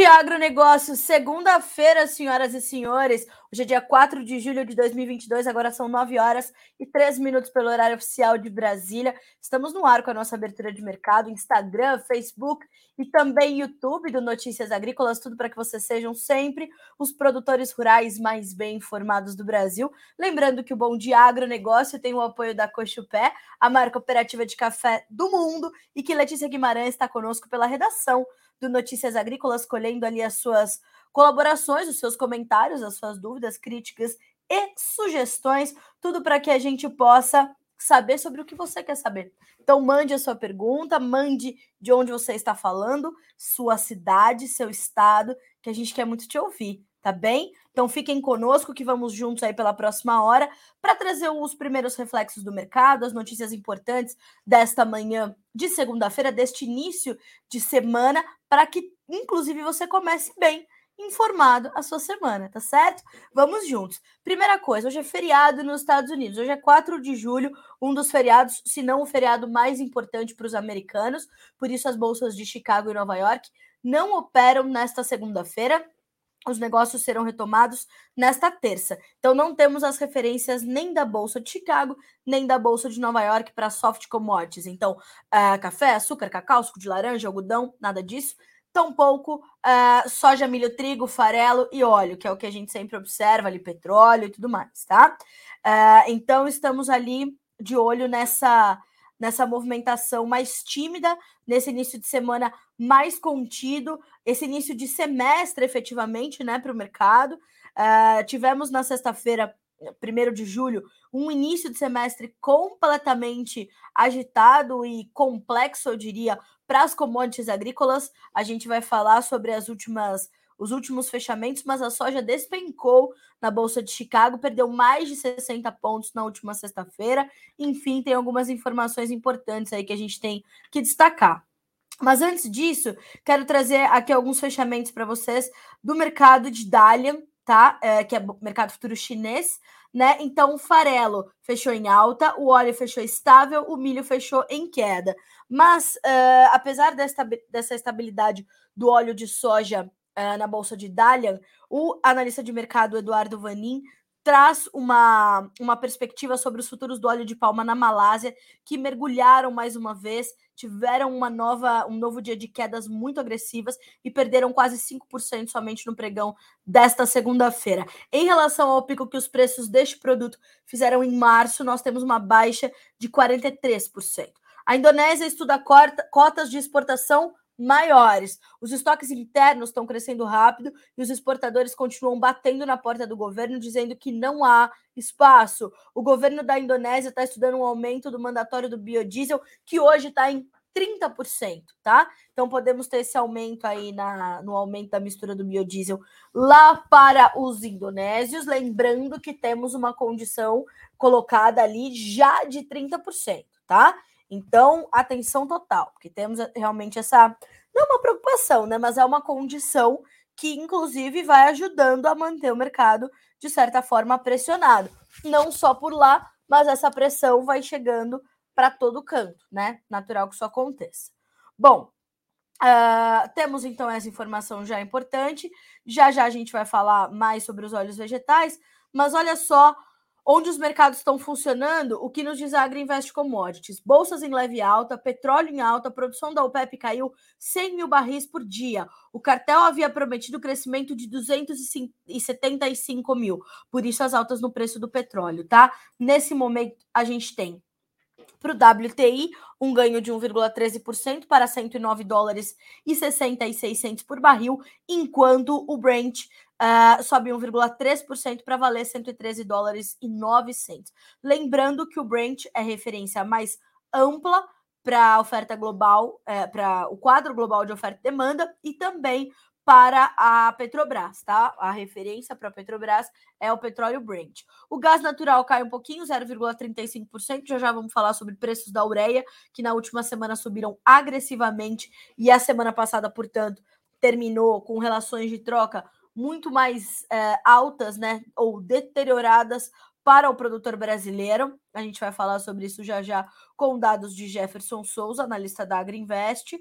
Dia, agronegócio. Segunda-feira, senhoras e senhores. Hoje é dia 4 de julho de 2022, agora são 9 horas e 3 minutos pelo horário oficial de Brasília. Estamos no ar com a nossa abertura de mercado, Instagram, Facebook e também YouTube do Notícias Agrícolas, tudo para que vocês sejam sempre os produtores rurais mais bem informados do Brasil. Lembrando que o Bom Dia Agronegócio tem o apoio da Cochupé, a marca operativa de café do mundo, e que Letícia Guimarães está conosco pela redação do Notícias Agrícolas, colhendo ali as suas colaborações, os seus comentários, as suas dúvidas, críticas e sugestões, tudo para que a gente possa saber sobre o que você quer saber. Então, mande a sua pergunta, mande de onde você está falando, sua cidade, seu estado, que a gente quer muito te ouvir, tá bem? Então, fiquem conosco que vamos juntos aí pela próxima hora para trazer os primeiros reflexos do mercado, as notícias importantes desta manhã de segunda-feira, deste início de semana, para que, inclusive, você comece bem informado a sua semana, tá certo? Vamos juntos. Primeira coisa, hoje é feriado nos Estados Unidos. Hoje é 4 de julho, um dos feriados, se não o feriado mais importante para os americanos. Por isso, as bolsas de Chicago e Nova York não operam nesta segunda-feira. Os negócios serão retomados nesta terça. Então, não temos as referências nem da Bolsa de Chicago, nem da Bolsa de Nova York para soft commodities. Então, uh, café, açúcar, cacau, suco de laranja, algodão, nada disso tampouco uh, soja, milho, trigo, farelo e óleo, que é o que a gente sempre observa ali, petróleo e tudo mais, tá? Uh, então estamos ali de olho nessa nessa movimentação mais tímida, nesse início de semana mais contido, esse início de semestre efetivamente, né, para o mercado. Uh, tivemos na sexta-feira 1 de julho, um início de semestre completamente agitado e complexo, eu diria, para as commodities agrícolas. A gente vai falar sobre as últimas os últimos fechamentos, mas a soja despencou na Bolsa de Chicago, perdeu mais de 60 pontos na última sexta-feira. Enfim, tem algumas informações importantes aí que a gente tem que destacar. Mas antes disso, quero trazer aqui alguns fechamentos para vocês do mercado de Dalian, tá? É, que é mercado futuro chinês, né? Então o farelo fechou em alta, o óleo fechou estável, o milho fechou em queda. Mas uh, apesar dessa, dessa estabilidade do óleo de soja uh, na bolsa de Dalian, o analista de mercado Eduardo Vanin traz uma, uma perspectiva sobre os futuros do óleo de palma na Malásia, que mergulharam mais uma vez, tiveram uma nova, um novo dia de quedas muito agressivas e perderam quase 5% somente no pregão desta segunda-feira. Em relação ao pico que os preços deste produto fizeram em março, nós temos uma baixa de 43%. A Indonésia estuda cotas de exportação maiores. Os estoques internos estão crescendo rápido e os exportadores continuam batendo na porta do governo, dizendo que não há espaço. O governo da Indonésia está estudando um aumento do mandatório do biodiesel, que hoje está em 30%, tá? Então podemos ter esse aumento aí na, no aumento da mistura do biodiesel lá para os indonésios, lembrando que temos uma condição colocada ali já de 30%, tá? Então, atenção total, porque temos realmente essa. Não uma preocupação, né? Mas é uma condição que, inclusive, vai ajudando a manter o mercado, de certa forma, pressionado. Não só por lá, mas essa pressão vai chegando para todo canto, né? Natural que isso aconteça. Bom, uh, temos então essa informação já importante. Já já a gente vai falar mais sobre os óleos vegetais, mas olha só onde os mercados estão funcionando, o que nos diz a Agriinvest Commodities. Bolsas em leve alta, petróleo em alta, a produção da OPEP caiu 100 mil barris por dia. O cartel havia prometido crescimento de 275 mil, por isso as altas no preço do petróleo, tá? Nesse momento, a gente tem para o WTI, um ganho de 1,13% para 109 dólares e 66 por barril, enquanto o Brent uh, sobe 1,3% para valer 113 dólares e 9 centos. Lembrando que o Brent é referência mais ampla para a oferta global, é, para o quadro global de oferta e demanda e também para a Petrobras, tá? A referência para a Petrobras é o petróleo Brent. O gás natural cai um pouquinho, 0,35%. Já já vamos falar sobre preços da ureia, que na última semana subiram agressivamente e a semana passada, portanto, terminou com relações de troca muito mais é, altas, né, ou deterioradas para o produtor brasileiro. A gente vai falar sobre isso já já com dados de Jefferson Souza, analista da Agriinvest.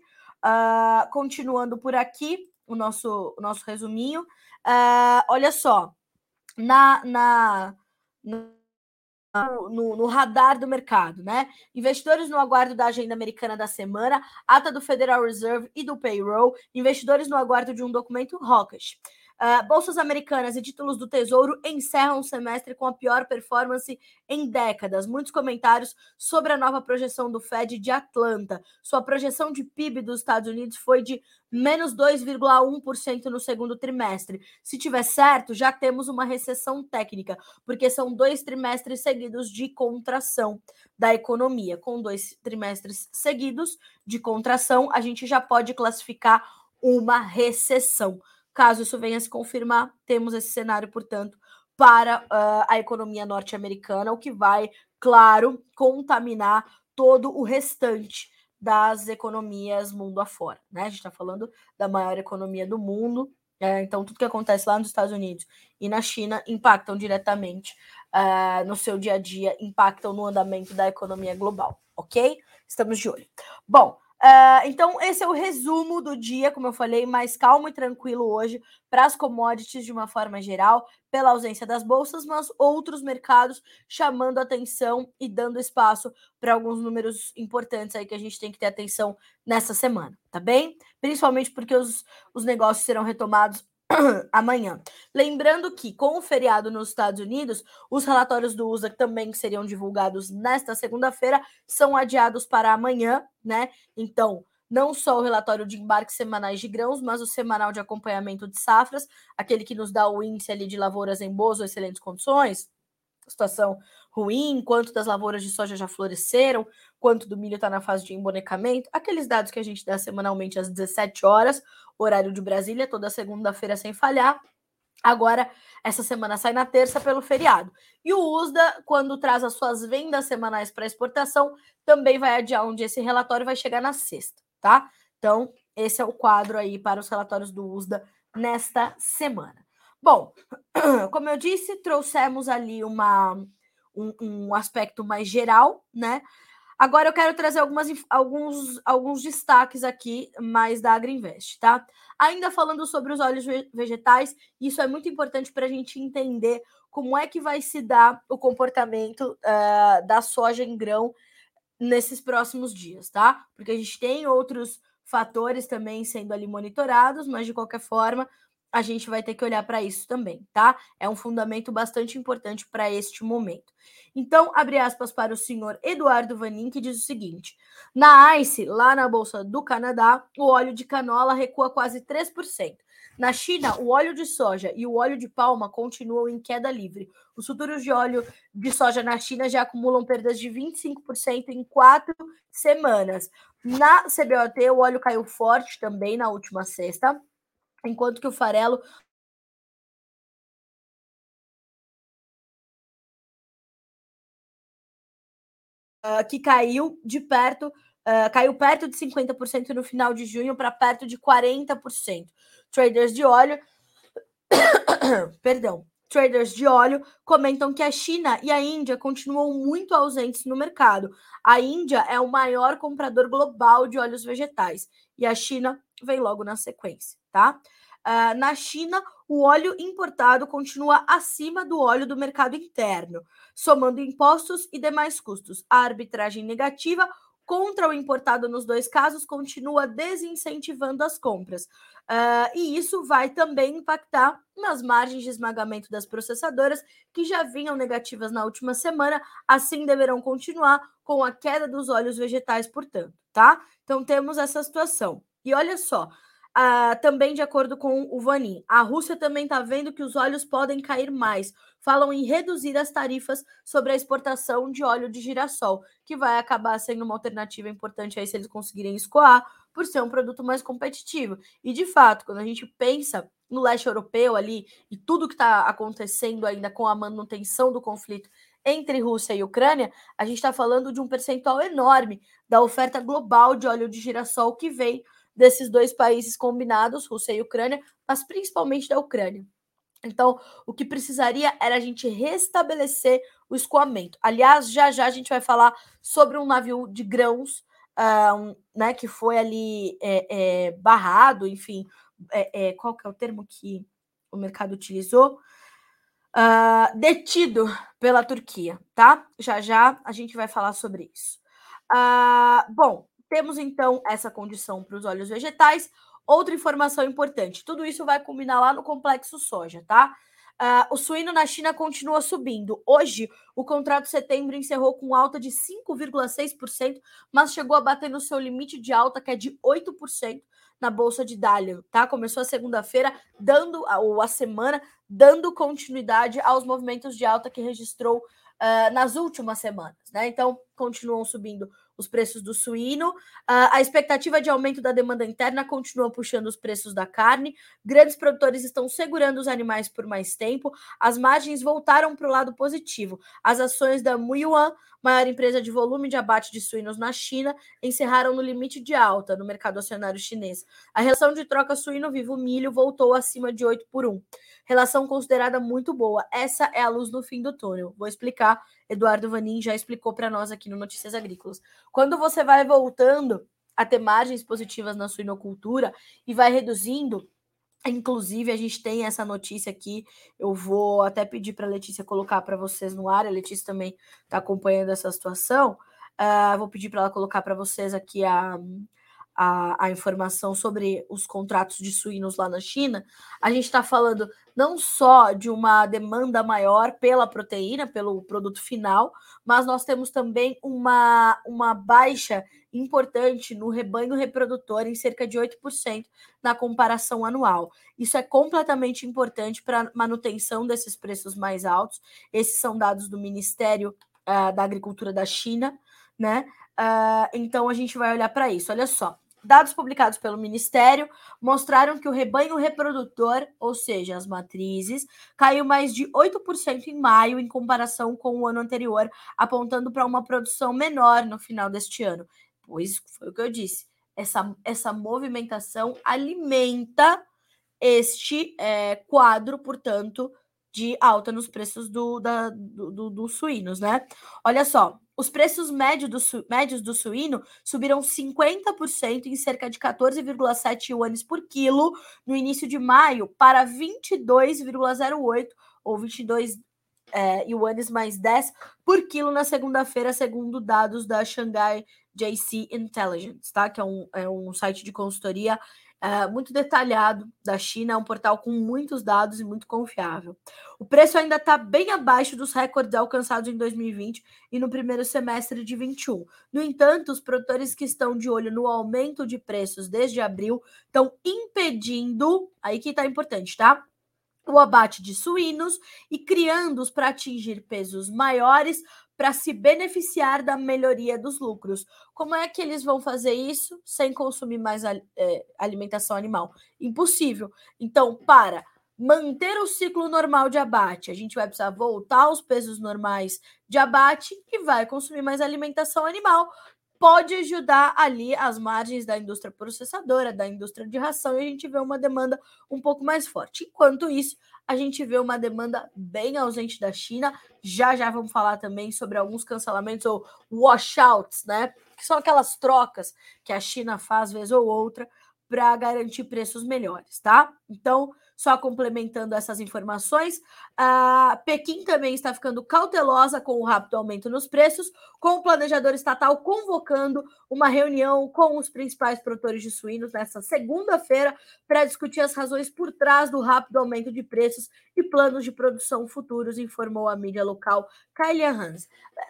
Uh, continuando por aqui, o nosso, o nosso resuminho. Uh, olha só, na, na, no, no, radar do mercado, né? Investidores no aguardo da agenda americana da semana, ata do Federal Reserve e do payroll, investidores no aguardo de um documento hawkish. Uh, bolsas americanas e títulos do Tesouro encerram o semestre com a pior performance em décadas. Muitos comentários sobre a nova projeção do Fed de Atlanta. Sua projeção de PIB dos Estados Unidos foi de menos 2,1% no segundo trimestre. Se tiver certo, já temos uma recessão técnica, porque são dois trimestres seguidos de contração da economia. Com dois trimestres seguidos de contração, a gente já pode classificar uma recessão. Caso isso venha se confirmar, temos esse cenário, portanto, para uh, a economia norte-americana, o que vai, claro, contaminar todo o restante das economias mundo afora. Né? A gente está falando da maior economia do mundo, é, então tudo que acontece lá nos Estados Unidos e na China impactam diretamente uh, no seu dia a dia, impactam no andamento da economia global, ok? Estamos de olho. Bom, Uh, então, esse é o resumo do dia, como eu falei, mais calmo e tranquilo hoje para as commodities de uma forma geral, pela ausência das bolsas, mas outros mercados chamando atenção e dando espaço para alguns números importantes aí que a gente tem que ter atenção nessa semana, tá bem? Principalmente porque os, os negócios serão retomados amanhã. Lembrando que, com o feriado nos Estados Unidos, os relatórios do USA também seriam divulgados nesta segunda-feira são adiados para amanhã, né? Então, não só o relatório de embarques semanais de grãos, mas o semanal de acompanhamento de safras, aquele que nos dá o índice ali de lavouras em boas ou excelentes condições, situação ruim, quanto das lavouras de soja já floresceram, quanto do milho está na fase de embonecamento, aqueles dados que a gente dá semanalmente às 17 horas, horário de Brasília, toda segunda-feira sem falhar. Agora, essa semana sai na terça pelo feriado. E o USDA, quando traz as suas vendas semanais para exportação, também vai adiar onde esse relatório vai chegar na sexta, tá? Então, esse é o quadro aí para os relatórios do USDA nesta semana. Bom, como eu disse, trouxemos ali uma, um, um aspecto mais geral, né? Agora eu quero trazer algumas, alguns, alguns destaques aqui mais da Agriinvest, tá? Ainda falando sobre os óleos vegetais, isso é muito importante para a gente entender como é que vai se dar o comportamento uh, da soja em grão nesses próximos dias, tá? Porque a gente tem outros fatores também sendo ali monitorados, mas de qualquer forma, a gente vai ter que olhar para isso também, tá? É um fundamento bastante importante para este momento. Então, abre aspas para o senhor Eduardo Vanin, que diz o seguinte: na ICE, lá na Bolsa do Canadá, o óleo de canola recua quase 3%. Na China, o óleo de soja e o óleo de palma continuam em queda livre. Os futuros de óleo de soja na China já acumulam perdas de 25% em quatro semanas. Na CBOT, o óleo caiu forte também na última sexta enquanto que o farelo Uh, que caiu de perto, uh, caiu perto de 50% no final de junho para perto de 40%. Traders de óleo, perdão, traders de óleo comentam que a China e a Índia continuam muito ausentes no mercado. A Índia é o maior comprador global de óleos vegetais e a China vem logo na sequência, tá? Uh, na China, o óleo importado continua acima do óleo do mercado interno, somando impostos e demais custos. A arbitragem negativa contra o importado nos dois casos continua desincentivando as compras. Uh, e isso vai também impactar nas margens de esmagamento das processadoras, que já vinham negativas na última semana, assim deverão continuar com a queda dos óleos vegetais, portanto, tá? Então temos essa situação. E olha só, ah, também de acordo com o Vanin, a Rússia também está vendo que os óleos podem cair mais. Falam em reduzir as tarifas sobre a exportação de óleo de girassol, que vai acabar sendo uma alternativa importante aí se eles conseguirem escoar, por ser um produto mais competitivo. E de fato, quando a gente pensa no leste europeu ali e tudo que está acontecendo ainda com a manutenção do conflito entre Rússia e Ucrânia, a gente está falando de um percentual enorme da oferta global de óleo de girassol que vem desses dois países combinados, Rússia e Ucrânia, mas principalmente da Ucrânia. Então, o que precisaria era a gente restabelecer o escoamento. Aliás, já já a gente vai falar sobre um navio de grãos uh, né, que foi ali é, é, barrado, enfim, é, qual que é o termo que o mercado utilizou? Uh, detido pela Turquia, tá? Já já a gente vai falar sobre isso. Uh, bom, temos então essa condição para os óleos vegetais. Outra informação importante: tudo isso vai culminar lá no complexo soja, tá? Uh, o suíno na China continua subindo. Hoje, o contrato setembro encerrou com alta de 5,6%, mas chegou a bater no seu limite de alta, que é de 8% na bolsa de Dalian, tá? Começou a segunda-feira, dando ou a semana dando continuidade aos movimentos de alta que registrou uh, nas últimas semanas, né? Então, continuam subindo os preços do suíno. Uh, a expectativa de aumento da demanda interna continua puxando os preços da carne. Grandes produtores estão segurando os animais por mais tempo. As margens voltaram para o lado positivo. As ações da Muyuan, maior empresa de volume de abate de suínos na China, encerraram no limite de alta no mercado acionário chinês. A relação de troca suíno vivo milho voltou acima de 8 por 1 relação considerada muito boa. Essa é a luz no fim do túnel. Vou explicar. Eduardo Vanin já explicou para nós aqui no Notícias Agrícolas. Quando você vai voltando a ter margens positivas na suinocultura e vai reduzindo, inclusive a gente tem essa notícia aqui, eu vou até pedir para a Letícia colocar para vocês no ar, a Letícia também está acompanhando essa situação. Uh, vou pedir para ela colocar para vocês aqui a, a, a informação sobre os contratos de suínos lá na China, a gente está falando não só de uma demanda maior pela proteína, pelo produto final, mas nós temos também uma, uma baixa importante no rebanho reprodutor em cerca de 8% na comparação anual. Isso é completamente importante para a manutenção desses preços mais altos. Esses são dados do Ministério uh, da Agricultura da China, né? Uh, então a gente vai olhar para isso. Olha só, Dados publicados pelo Ministério mostraram que o rebanho reprodutor, ou seja, as matrizes, caiu mais de 8% em maio em comparação com o ano anterior, apontando para uma produção menor no final deste ano. Pois foi o que eu disse. Essa, essa movimentação alimenta este é, quadro, portanto, de alta nos preços do, da, do, do, dos suínos, né? Olha só, os preços médios do, médios do suíno subiram 50% em cerca de 14,7 yuanes por quilo no início de maio para 22,08 ou 22 é, yuanes mais 10 por quilo na segunda-feira, segundo dados da Shanghai JC Intelligence, tá? Que é um, é um site de consultoria é, muito detalhado da China, é um portal com muitos dados e muito confiável. O preço ainda está bem abaixo dos recordes alcançados em 2020 e no primeiro semestre de 2021. No entanto, os produtores que estão de olho no aumento de preços desde abril estão impedindo, aí que está importante, tá? O abate de suínos e criando-os para atingir pesos maiores para se beneficiar da melhoria dos lucros. Como é que eles vão fazer isso sem consumir mais é, alimentação animal? Impossível. Então, para manter o ciclo normal de abate, a gente vai precisar voltar aos pesos normais de abate e vai consumir mais alimentação animal. Pode ajudar ali as margens da indústria processadora, da indústria de ração, e a gente vê uma demanda um pouco mais forte. Enquanto isso, a gente vê uma demanda bem ausente da China. Já já vamos falar também sobre alguns cancelamentos ou washouts, né? Que são aquelas trocas que a China faz vez ou outra para garantir preços melhores, tá? Então, só complementando essas informações, a Pequim também está ficando cautelosa com o rápido aumento nos preços, com o planejador estatal convocando uma reunião com os principais produtores de suínos nesta segunda-feira para discutir as razões por trás do rápido aumento de preços e planos de produção futuros, informou a mídia local Kylian Hans.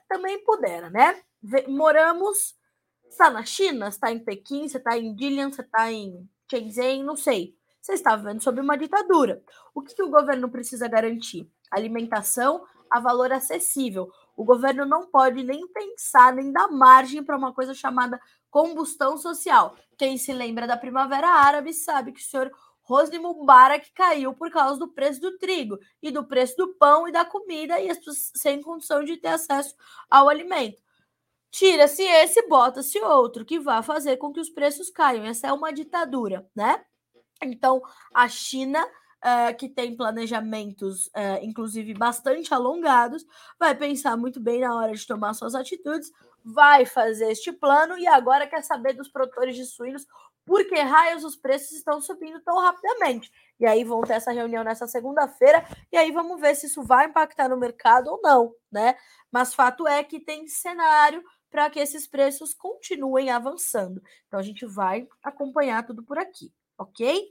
Também pudera, né? Moramos, está na China, está em Pequim, você está em Dilian, você está em Shenzhen, não sei você está vivendo sob uma ditadura. O que, que o governo precisa garantir? Alimentação a valor acessível. O governo não pode nem pensar, nem dar margem para uma coisa chamada combustão social. Quem se lembra da Primavera Árabe sabe que o senhor Hosni Mubarak caiu por causa do preço do trigo e do preço do pão e da comida e as pessoas sem condição de ter acesso ao alimento. Tira-se esse, bota-se outro, que vai fazer com que os preços caiam. Essa é uma ditadura, né? Então, a China uh, que tem planejamentos, uh, inclusive, bastante alongados, vai pensar muito bem na hora de tomar suas atitudes, vai fazer este plano e agora quer saber dos produtores de suínos por que raios os preços estão subindo tão rapidamente. E aí vão ter essa reunião nessa segunda-feira, e aí vamos ver se isso vai impactar no mercado ou não, né? Mas fato é que tem cenário para que esses preços continuem avançando. Então a gente vai acompanhar tudo por aqui, ok?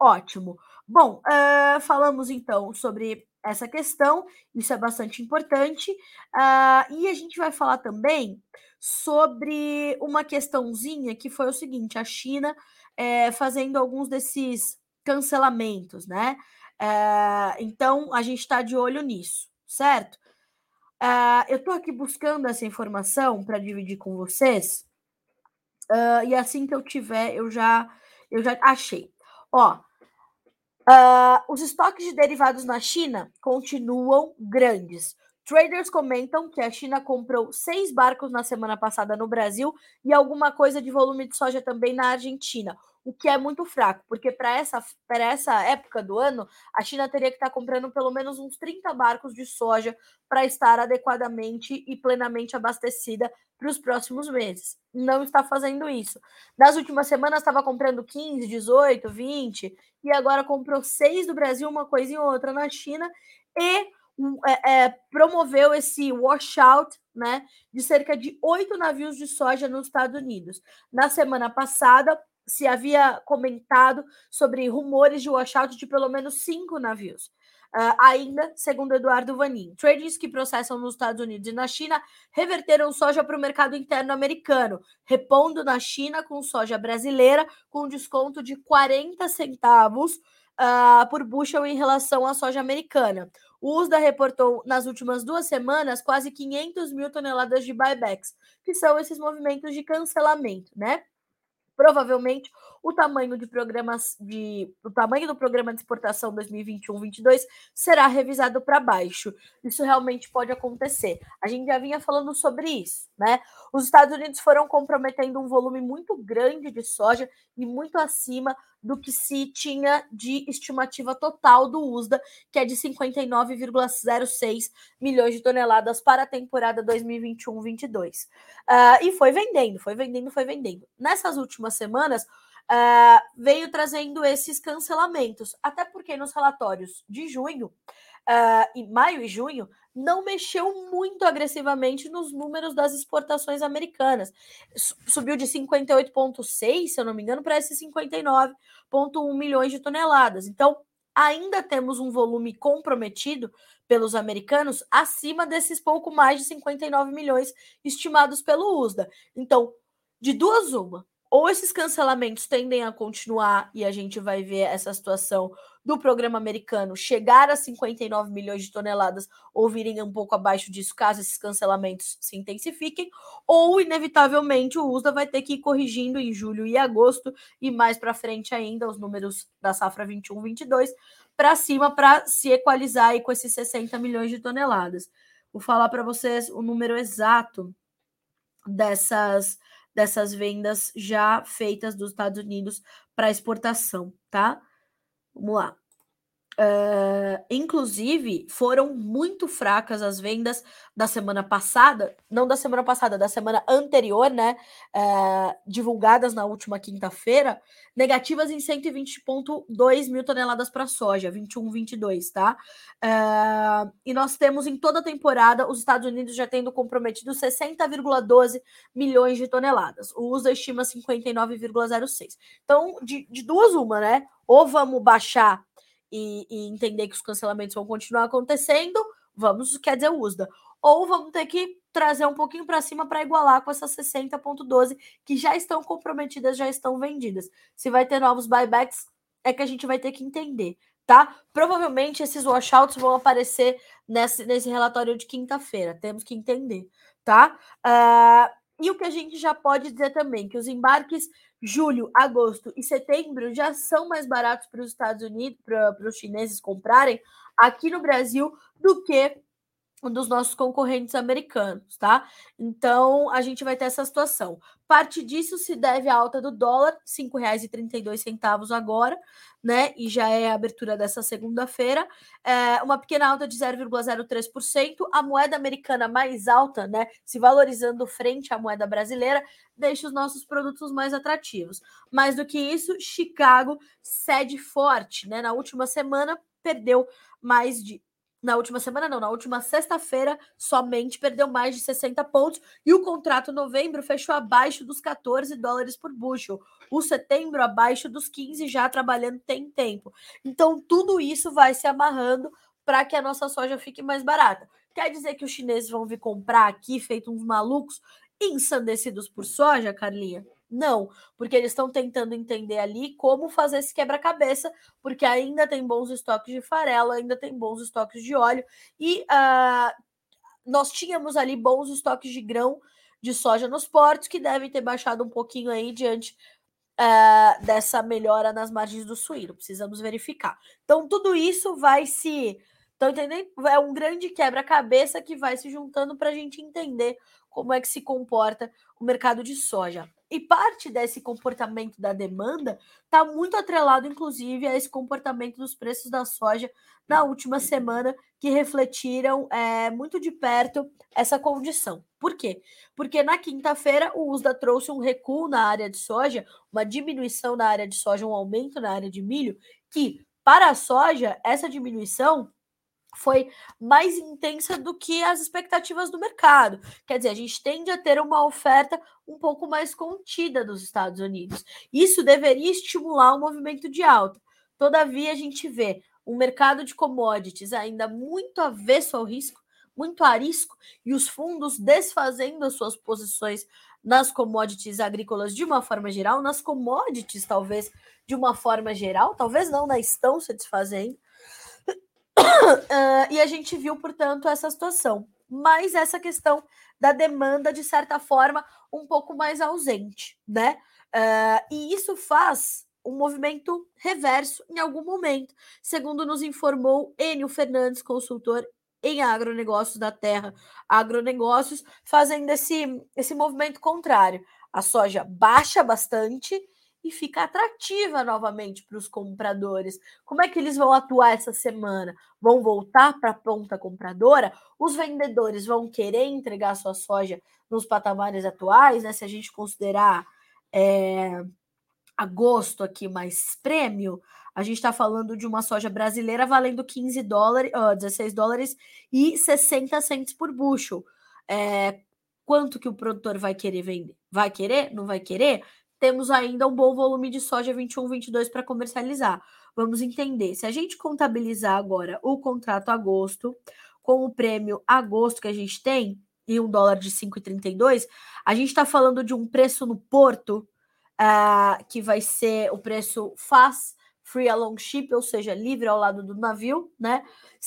Ótimo. Bom, uh, falamos então sobre essa questão, isso é bastante importante, uh, e a gente vai falar também sobre uma questãozinha que foi o seguinte: a China é, fazendo alguns desses cancelamentos, né? Uh, então a gente está de olho nisso, certo? Uh, eu estou aqui buscando essa informação para dividir com vocês. Uh, e assim que eu tiver, eu já, eu já achei. Ó, uh, os estoques de derivados na China continuam grandes. Traders comentam que a China comprou seis barcos na semana passada no Brasil e alguma coisa de volume de soja também na Argentina o que é muito fraco, porque para essa, essa época do ano, a China teria que estar tá comprando pelo menos uns 30 barcos de soja para estar adequadamente e plenamente abastecida para os próximos meses. Não está fazendo isso. Nas últimas semanas estava comprando 15, 18, 20, e agora comprou seis do Brasil, uma coisinha ou outra na China, e é, é, promoveu esse washout né, de cerca de oito navios de soja nos Estados Unidos. Na semana passada, se havia comentado sobre rumores de washout de pelo menos cinco navios. Uh, ainda, segundo Eduardo Vanin, traders que processam nos Estados Unidos e na China reverteram soja para o mercado interno americano, repondo na China com soja brasileira com desconto de 40 centavos uh, por bushel em relação à soja americana. O USDA reportou nas últimas duas semanas quase 500 mil toneladas de buybacks, que são esses movimentos de cancelamento, né? Provavelmente o tamanho de programas de o tamanho do programa de exportação 2021-22 será revisado para baixo. Isso realmente pode acontecer. A gente já vinha falando sobre isso, né? Os Estados Unidos foram comprometendo um volume muito grande de soja e muito acima do que se tinha de estimativa total do USDA, que é de 59,06 milhões de toneladas para a temporada 2021-22. Uh, ah, e foi vendendo, foi vendendo, foi vendendo. Nessas últimas semanas, uh, veio trazendo esses cancelamentos, até porque nos relatórios de junho, uh, e maio e junho, não mexeu muito agressivamente nos números das exportações americanas. Subiu de 58,6, se eu não me engano, para esses 59,1 milhões de toneladas. Então, ainda temos um volume comprometido pelos americanos acima desses pouco mais de 59 milhões estimados pelo USDA. Então, de duas uma, ou esses cancelamentos tendem a continuar e a gente vai ver essa situação do programa americano chegar a 59 milhões de toneladas ou virem um pouco abaixo disso, caso esses cancelamentos se intensifiquem, ou inevitavelmente o USDA vai ter que ir corrigindo em julho e agosto e mais para frente ainda os números da safra 21-22 para cima para se equalizar aí com esses 60 milhões de toneladas. Vou falar para vocês o número exato dessas dessas vendas já feitas dos Estados Unidos para exportação, tá? Vamos lá. Uh, inclusive, foram muito fracas as vendas da semana passada, não da semana passada, da semana anterior, né? Uh, divulgadas na última quinta-feira, negativas em 120,2 mil toneladas para soja, 21, 22, tá? Uh, e nós temos em toda a temporada os Estados Unidos já tendo comprometido 60,12 milhões de toneladas. O USA estima 59,06. Então, de, de duas, uma, né? Ou vamos baixar e, e, entender que os cancelamentos vão continuar acontecendo, vamos, quer dizer, USDA. Ou vamos ter que trazer um pouquinho para cima para igualar com essas 60,12 que já estão comprometidas, já estão vendidas. Se vai ter novos buybacks, é que a gente vai ter que entender, tá? Provavelmente esses washouts vão aparecer nesse, nesse relatório de quinta-feira, temos que entender, tá? Uh, e o que a gente já pode dizer também, que os embarques julho, agosto e setembro já são mais baratos para os Estados Unidos, para os chineses comprarem aqui no Brasil do que dos nossos concorrentes americanos, tá? Então, a gente vai ter essa situação. Parte disso se deve à alta do dólar, R$ 5,32 agora, né? E já é a abertura dessa segunda-feira. É uma pequena alta de 0,03%. A moeda americana mais alta, né? Se valorizando frente à moeda brasileira, deixa os nossos produtos mais atrativos. Mais do que isso, Chicago cede forte, né? Na última semana, perdeu mais de na última semana, não, na última sexta-feira, somente perdeu mais de 60 pontos e o contrato novembro fechou abaixo dos 14 dólares por bushel. O setembro abaixo dos 15, já trabalhando tem tempo. Então, tudo isso vai se amarrando para que a nossa soja fique mais barata. Quer dizer que os chineses vão vir comprar aqui, feito uns malucos, ensandecidos por soja, Carlinha? Não, porque eles estão tentando entender ali como fazer esse quebra-cabeça, porque ainda tem bons estoques de farelo, ainda tem bons estoques de óleo, e uh, nós tínhamos ali bons estoques de grão de soja nos portos, que devem ter baixado um pouquinho aí diante uh, dessa melhora nas margens do suíno. Precisamos verificar. Então, tudo isso vai se. Estão entendendo? É um grande quebra-cabeça que vai se juntando para a gente entender como é que se comporta o mercado de soja. E parte desse comportamento da demanda está muito atrelado, inclusive, a esse comportamento dos preços da soja na última semana, que refletiram é, muito de perto essa condição. Por quê? Porque na quinta-feira o USDA trouxe um recuo na área de soja, uma diminuição na área de soja, um aumento na área de milho, que para a soja, essa diminuição foi mais intensa do que as expectativas do mercado. Quer dizer, a gente tende a ter uma oferta um pouco mais contida dos Estados Unidos. Isso deveria estimular o um movimento de alta. Todavia, a gente vê um mercado de commodities ainda muito avesso ao risco, muito a risco, e os fundos desfazendo as suas posições nas commodities agrícolas de uma forma geral, nas commodities, talvez de uma forma geral, talvez não, na estão se desfazendo uh, e a gente viu, portanto, essa situação. Mas essa questão da demanda, de certa forma, um pouco mais ausente, né? Uh, e isso faz um movimento reverso em algum momento, segundo nos informou Enio Fernandes, consultor em agronegócios da terra, agronegócios, fazendo esse, esse movimento contrário. A soja baixa bastante e fica atrativa novamente para os compradores. Como é que eles vão atuar essa semana? Vão voltar para a ponta compradora? Os vendedores vão querer entregar sua soja nos patamares atuais, né? Se a gente considerar é, agosto aqui mais prêmio, a gente está falando de uma soja brasileira valendo 15 dólares, oh, 16 dólares e 60 centos por bushel. É, quanto que o produtor vai querer vender? Vai querer? Não vai querer? Temos ainda um bom volume de soja 21, 22 para comercializar. Vamos entender. Se a gente contabilizar agora o contrato agosto, com o prêmio agosto que a gente tem, e um dólar de 5,32, a gente está falando de um preço no porto uh, que vai ser o preço FAS, Free Along Ship, ou seja, livre ao lado do navio, né?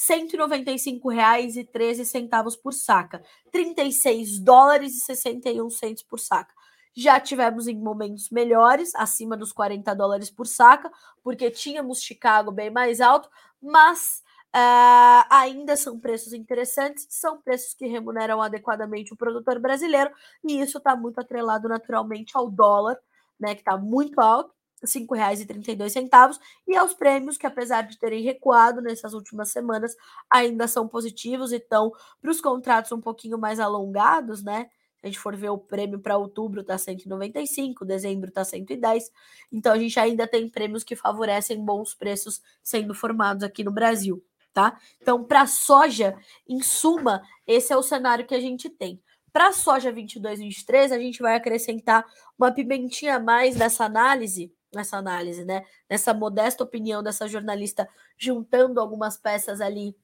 R$ 195,13 por saca. 36 dólares e 61 centos por saca. Já tivemos em momentos melhores, acima dos 40 dólares por saca, porque tínhamos Chicago bem mais alto, mas uh, ainda são preços interessantes, são preços que remuneram adequadamente o produtor brasileiro, e isso está muito atrelado naturalmente ao dólar, né, que está muito alto. R$ 5,32 e aos prêmios que, apesar de terem recuado nessas últimas semanas, ainda são positivos. Então, para os contratos um pouquinho mais alongados, né? A gente for ver o prêmio para outubro está 195, dezembro está 110. Então a gente ainda tem prêmios que favorecem bons preços sendo formados aqui no Brasil, tá? Então para soja, em suma, esse é o cenário que a gente tem. Para soja 22 23, a gente vai acrescentar uma pimentinha a mais nessa análise, nessa análise, né? Nessa modesta opinião dessa jornalista juntando algumas peças ali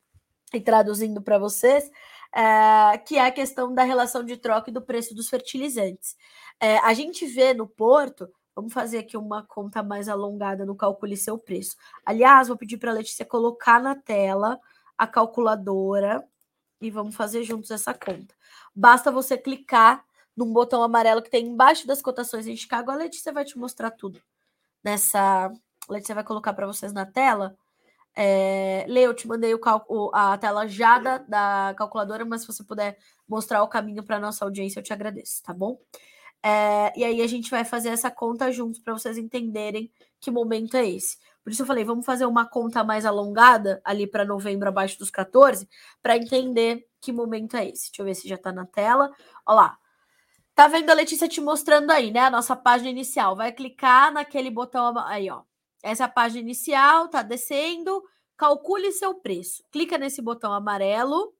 e traduzindo para vocês é, que é a questão da relação de troca e do preço dos fertilizantes. É, a gente vê no Porto, vamos fazer aqui uma conta mais alongada no Calcule Seu Preço. Aliás, vou pedir para a Letícia colocar na tela a calculadora e vamos fazer juntos essa conta. Basta você clicar num botão amarelo que tem embaixo das cotações em Chicago. A Letícia vai te mostrar tudo nessa. A Letícia vai colocar para vocês na tela É, Lê, eu te mandei o cálculo, a tela já da, da calculadora, mas se você puder mostrar o caminho para nossa audiência, eu te agradeço, tá bom? É, e aí a gente vai fazer essa conta juntos para vocês entenderem que momento é esse. Por isso eu falei, vamos fazer uma conta mais alongada ali para novembro abaixo dos 14, para entender que momento é esse. Deixa eu ver se já está na tela. Olha lá. Tá vendo a Letícia te mostrando aí, né? A nossa página inicial. Vai clicar naquele botão aí, ó. Essa é a página inicial, tá descendo. Calcule seu preço. Clica nesse botão amarelo.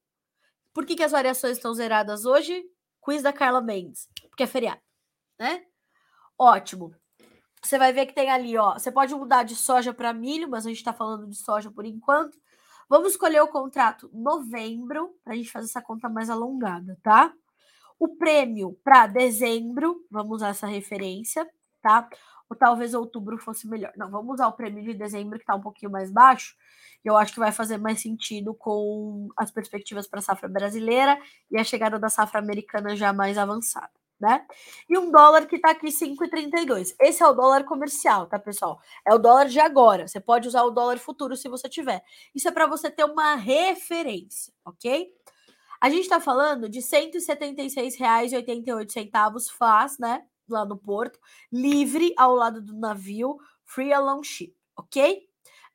Por que, que as variações estão zeradas hoje? Quiz da Carla Mendes. Porque é feriado, né? Ótimo. Você vai ver que tem ali, ó. Você pode mudar de soja para milho, mas a gente está falando de soja por enquanto. Vamos escolher o contrato novembro, para a gente fazer essa conta mais alongada, tá? O prêmio para dezembro, vamos usar essa referência, tá? Ou talvez outubro fosse melhor. Não, vamos usar o prêmio de dezembro, que está um pouquinho mais baixo. Eu acho que vai fazer mais sentido com as perspectivas para a safra brasileira e a chegada da safra americana já mais avançada né? E um dólar que está aqui 5,32. Esse é o dólar comercial, tá, pessoal? É o dólar de agora. Você pode usar o dólar futuro se você tiver. Isso é para você ter uma referência, ok? A gente está falando de R$ 176,88 faz, né? Lá no porto, livre ao lado do navio, free along ship, ok?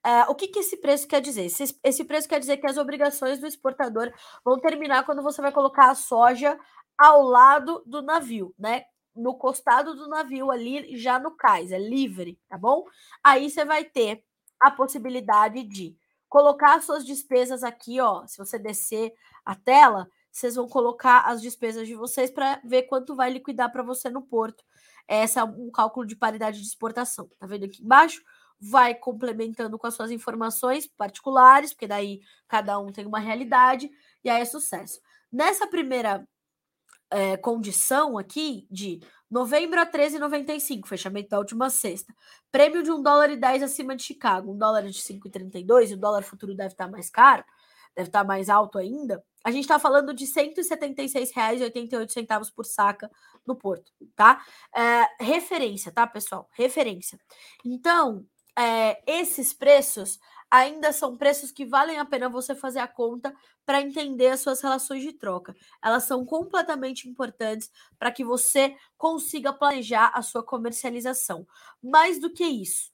Uh, o que, que esse preço quer dizer? Esse, esse preço quer dizer que as obrigações do exportador vão terminar quando você vai colocar a soja ao lado do navio, né? No costado do navio ali, já no cais, é livre, tá bom? Aí você vai ter a possibilidade de colocar suas despesas aqui, ó. Se você descer a tela, vocês vão colocar as despesas de vocês para ver quanto vai liquidar para você no porto. Essa é um cálculo de paridade de exportação. Tá vendo aqui embaixo? Vai complementando com as suas informações particulares, porque daí cada um tem uma realidade, e aí é sucesso. Nessa primeira é, condição aqui de novembro a 13,95, fechamento da última sexta. Prêmio de 1 dólar e 10 acima de Chicago, 1 dólar de 5,32 e o dólar futuro deve estar mais caro, deve estar mais alto ainda. A gente está falando de R$ 176,88 por saca no Porto, tá? É, referência, tá, pessoal? Referência. Então, é, esses preços ainda são preços que valem a pena você fazer a conta para entender as suas relações de troca. Elas são completamente importantes para que você consiga planejar a sua comercialização. Mais do que isso,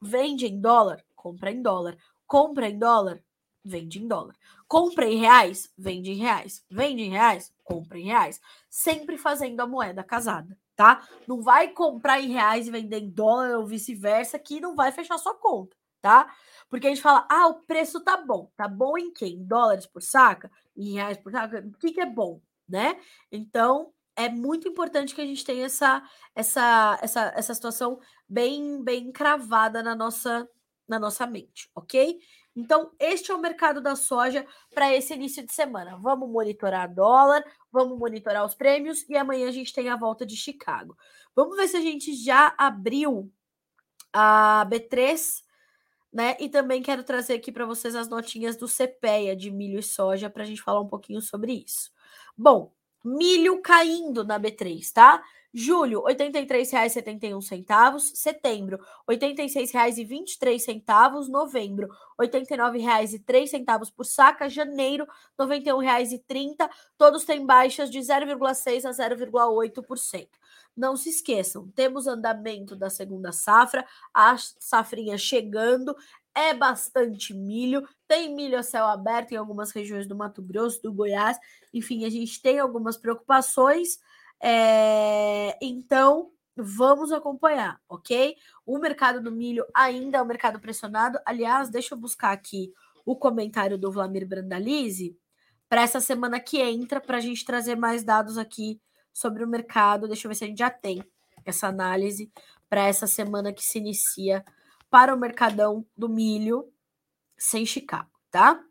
vende em dólar, compra em dólar. Compra em dólar, vende em dólar. Compra em reais, vende em reais. Vende em reais, compra em reais. Sempre fazendo a moeda casada, tá? Não vai comprar em reais e vender em dólar ou vice-versa, que não vai fechar sua conta, tá? Porque a gente fala, ah, o preço tá bom. Tá bom em quê? Em dólares por saca? Em reais por saca? O que, que é bom, né? Então, é muito importante que a gente tenha essa, essa, essa, essa situação bem, bem cravada na nossa, na nossa mente, ok? Então, este é o mercado da soja para esse início de semana. Vamos monitorar dólar, vamos monitorar os prêmios e amanhã a gente tem a volta de Chicago. Vamos ver se a gente já abriu a B3 né? E também quero trazer aqui para vocês as notinhas do CPEA de milho e soja para a gente falar um pouquinho sobre isso. Bom, milho caindo na B3, tá? Julho, R$ 83,71. Setembro, R$ 86,23. Novembro, R$ 89,03 por saca. Janeiro, R$ 91,30. Todos têm baixas de 0,6% a 0,8%. Não se esqueçam, temos andamento da segunda safra, a safrinha chegando, é bastante milho, tem milho a céu aberto em algumas regiões do Mato Grosso, do Goiás, enfim, a gente tem algumas preocupações, é... então vamos acompanhar, ok? O mercado do milho ainda é um mercado pressionado. Aliás, deixa eu buscar aqui o comentário do Vlamir Brandalize para essa semana que entra, para a gente trazer mais dados aqui sobre o mercado. Deixa eu ver se a gente já tem essa análise para essa semana que se inicia para o mercadão do milho sem Chicago, tá?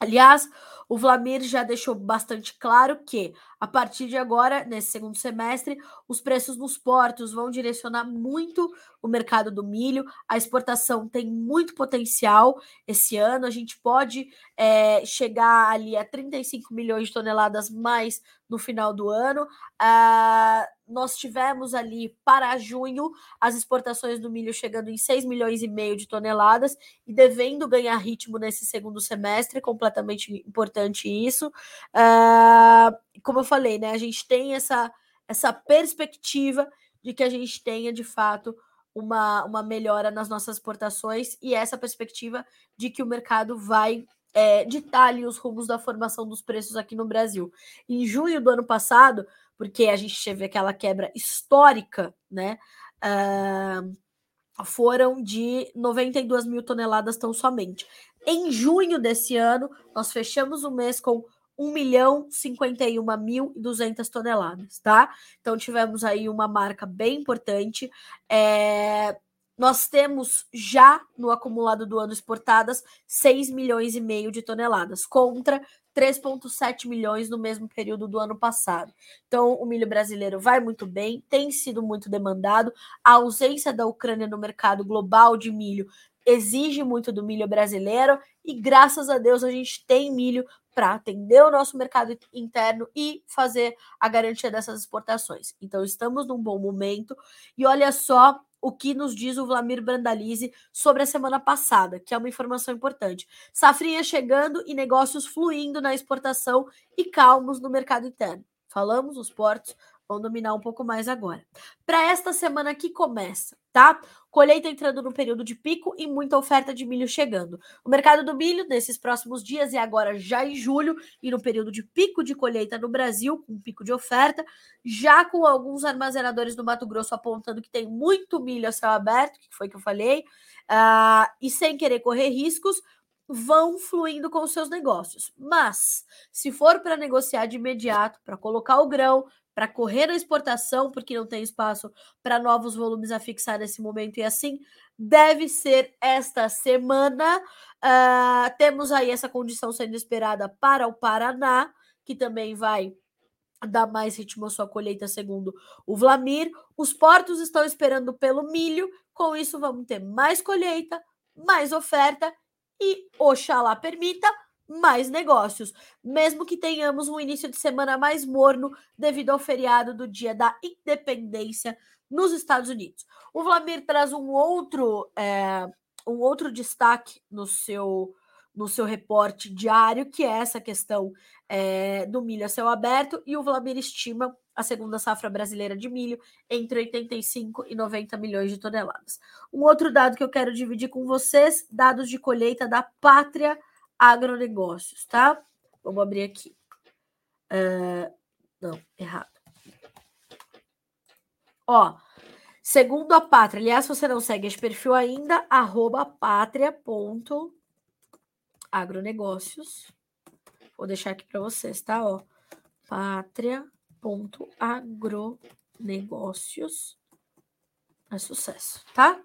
Aliás, o Vlamir já deixou bastante claro que a partir de agora, nesse segundo semestre, os preços nos portos vão direcionar muito o mercado do milho. A exportação tem muito potencial esse ano. A gente pode é, chegar ali a 35 milhões de toneladas mais no final do ano. Ah, nós tivemos ali para junho as exportações do milho chegando em 6 milhões e meio de toneladas e devendo ganhar ritmo nesse segundo semestre, completamente importante isso. Ah, como eu falei, né, a gente tem essa, essa perspectiva de que a gente tenha de fato uma, uma melhora nas nossas exportações e essa perspectiva de que o mercado vai é, ditar ali os rumos da formação dos preços aqui no Brasil. Em junho do ano passado, porque a gente teve aquela quebra histórica, né? Uh, foram de 92 mil toneladas tão somente. Em junho desse ano, nós fechamos o mês com 1 milhão 51 mil e 200 toneladas, tá? Então tivemos aí uma marca bem importante. É, nós temos já no acumulado do ano exportadas 6 milhões e meio de toneladas, contra 3,7 milhões no mesmo período do ano passado. Então, o milho brasileiro vai muito bem, tem sido muito demandado. A ausência da Ucrânia no mercado global de milho exige muito do milho brasileiro e graças a Deus a gente tem milho para atender o nosso mercado interno e fazer a garantia dessas exportações. Então estamos num bom momento e olha só o que nos diz o Vlamir Brandalize sobre a semana passada, que é uma informação importante. Safrinha chegando e negócios fluindo na exportação e calmos no mercado interno. Falamos, os portos vão dominar um pouco mais agora. Para esta semana que começa, tá? Colheita entrando no período de pico e muita oferta de milho chegando. O mercado do milho, nesses próximos dias e agora já em julho, e no período de pico de colheita no Brasil, com pico de oferta, já com alguns armazenadores do Mato Grosso apontando que tem muito milho a céu aberto, que foi que eu falei, uh, e sem querer correr riscos, vão fluindo com os seus negócios. Mas, se for para negociar de imediato, para colocar o grão, para correr a exportação, porque não tem espaço para novos volumes a fixar nesse momento, e assim deve ser esta semana. Uh, temos aí essa condição sendo esperada para o Paraná, que também vai dar mais ritmo à sua colheita, segundo o Vlamir. Os portos estão esperando pelo milho, com isso vamos ter mais colheita, mais oferta e, oxalá permita, mais negócios, mesmo que tenhamos um início de semana mais morno devido ao feriado do Dia da Independência nos Estados Unidos. O Vlamir traz um outro, é, um outro destaque no seu no seu reporte diário, que é essa questão é, do milho a céu aberto, e o Vlamir estima a segunda safra brasileira de milho entre 85 e 90 milhões de toneladas. Um outro dado que eu quero dividir com vocês, dados de colheita da Pátria agronegócios, tá? Vamos abrir aqui. Uh, não, errado. Ó, segundo a Pátria, aliás, se você não segue esse perfil ainda, arroba pátria.agronegócios. Vou deixar aqui para vocês, tá? Ó, pátria.agronegócios. É sucesso, tá?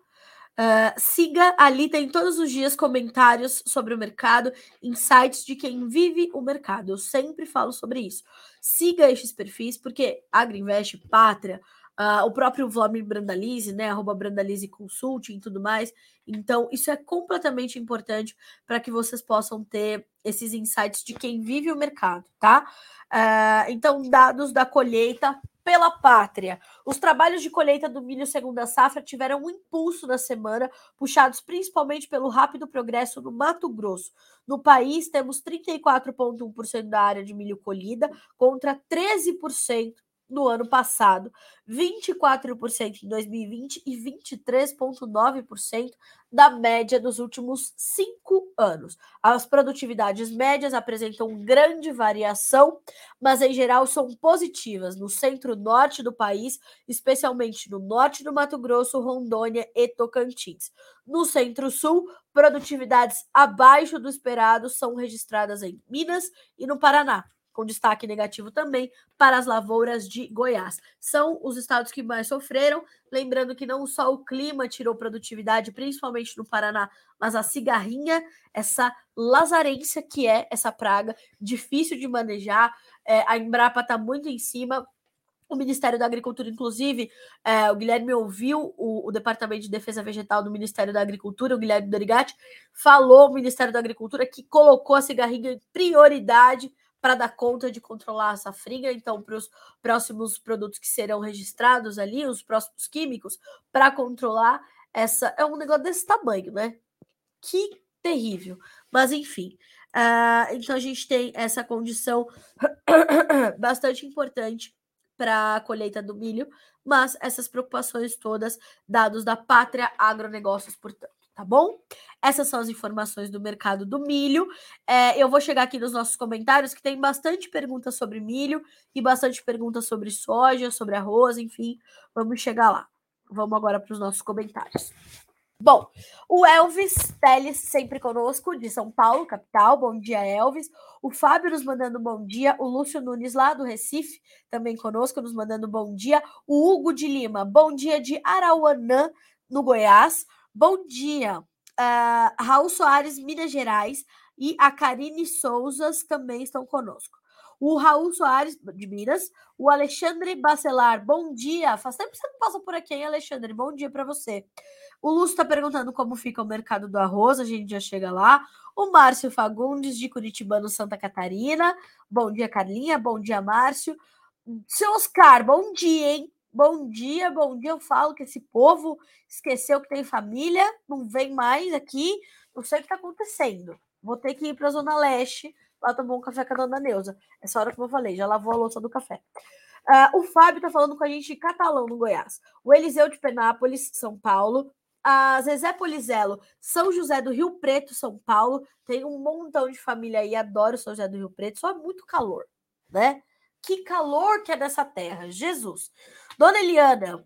Uh, siga ali, tem todos os dias comentários sobre o mercado, insights de quem vive o mercado. Eu sempre falo sobre isso. Siga esses perfis, porque Agriinvest, Pátria, uh, o próprio Vladimir Brandalize, né? Arroba Brandalize Consulting e tudo mais. Então, isso é completamente importante para que vocês possam ter esses insights de quem vive o mercado, tá? Uh, então, dados da colheita pela pátria. Os trabalhos de colheita do milho segunda safra tiveram um impulso na semana, puxados principalmente pelo rápido progresso no Mato Grosso. No país, temos 34,1% da área de milho colhida contra 13% no ano passado, 24% em 2020 e 23,9% da média dos últimos cinco anos. As produtividades médias apresentam grande variação, mas em geral são positivas no centro-norte do país, especialmente no norte do Mato Grosso, Rondônia e Tocantins. No centro-sul, produtividades abaixo do esperado são registradas em Minas e no Paraná com destaque negativo também para as lavouras de Goiás. São os estados que mais sofreram. Lembrando que não só o clima tirou produtividade, principalmente no Paraná, mas a cigarrinha, essa lazarência que é essa praga, difícil de manejar. É, a Embrapa está muito em cima, o Ministério da Agricultura, inclusive, é, o Guilherme ouviu o, o, Departamento de Defesa Vegetal do Ministério da Agricultura, o Guilherme Dorigatti, falou o Ministério da Agricultura que colocou a cigarrinha em prioridade para dar conta de controlar a safrinha. Então, para os próximos produtos que serão registrados ali, os próximos químicos, para controlar essa. É um negócio desse tamanho, né? Que terrível. Mas, enfim. Uh, então, a gente tem essa condição bastante importante para a colheita do milho, mas essas preocupações todas, dados da Pátria Agronegócios, portanto, tá bom? Essas são as informações do mercado do milho. É, eu vou chegar aqui nos nossos comentários, que tem bastante perguntas sobre milho e bastante perguntas sobre soja, sobre arroz, enfim, vamos chegar lá. Vamos agora para os nossos comentários. Bom, o Elvis Teles sempre conosco, de São Paulo, capital. Bom dia, Elvis. O Fábio nos mandando bom dia. O Lúcio Nunes, lá do Recife, também conosco, nos mandando bom dia. O Hugo de Lima, bom dia de Arauanã, no Goiás. Bom dia. Uh, Raul Soares, Minas Gerais. E a Karine Souzas também estão conosco. O Raul Soares, de Minas. O Alexandre Bacelar, bom dia. Faz tempo que você não passa por aqui, hein, Alexandre? Bom dia para você. O Lúcio está perguntando como fica o mercado do arroz, a gente já chega lá. O Márcio Fagundes, de Curitibano, Santa Catarina. Bom dia, Carlinha. Bom dia, Márcio. Seu Oscar, bom dia, hein? Bom dia, bom dia. Eu falo que esse povo esqueceu que tem família, não vem mais aqui. Não sei o que está acontecendo. Vou ter que ir para a Zona Leste, lá tomar um café com a dona Neuza. Essa hora que eu falei, já lavou a louça do café. Uh, o Fábio está falando com a gente de Catalão, no Goiás. O Eliseu de Penápolis, São Paulo a Zezé Polizelo, São José do Rio Preto, São Paulo. Tem um montão de família aí, adoro São José do Rio Preto, só é muito calor, né? Que calor que é dessa terra, Jesus. Dona Eliana,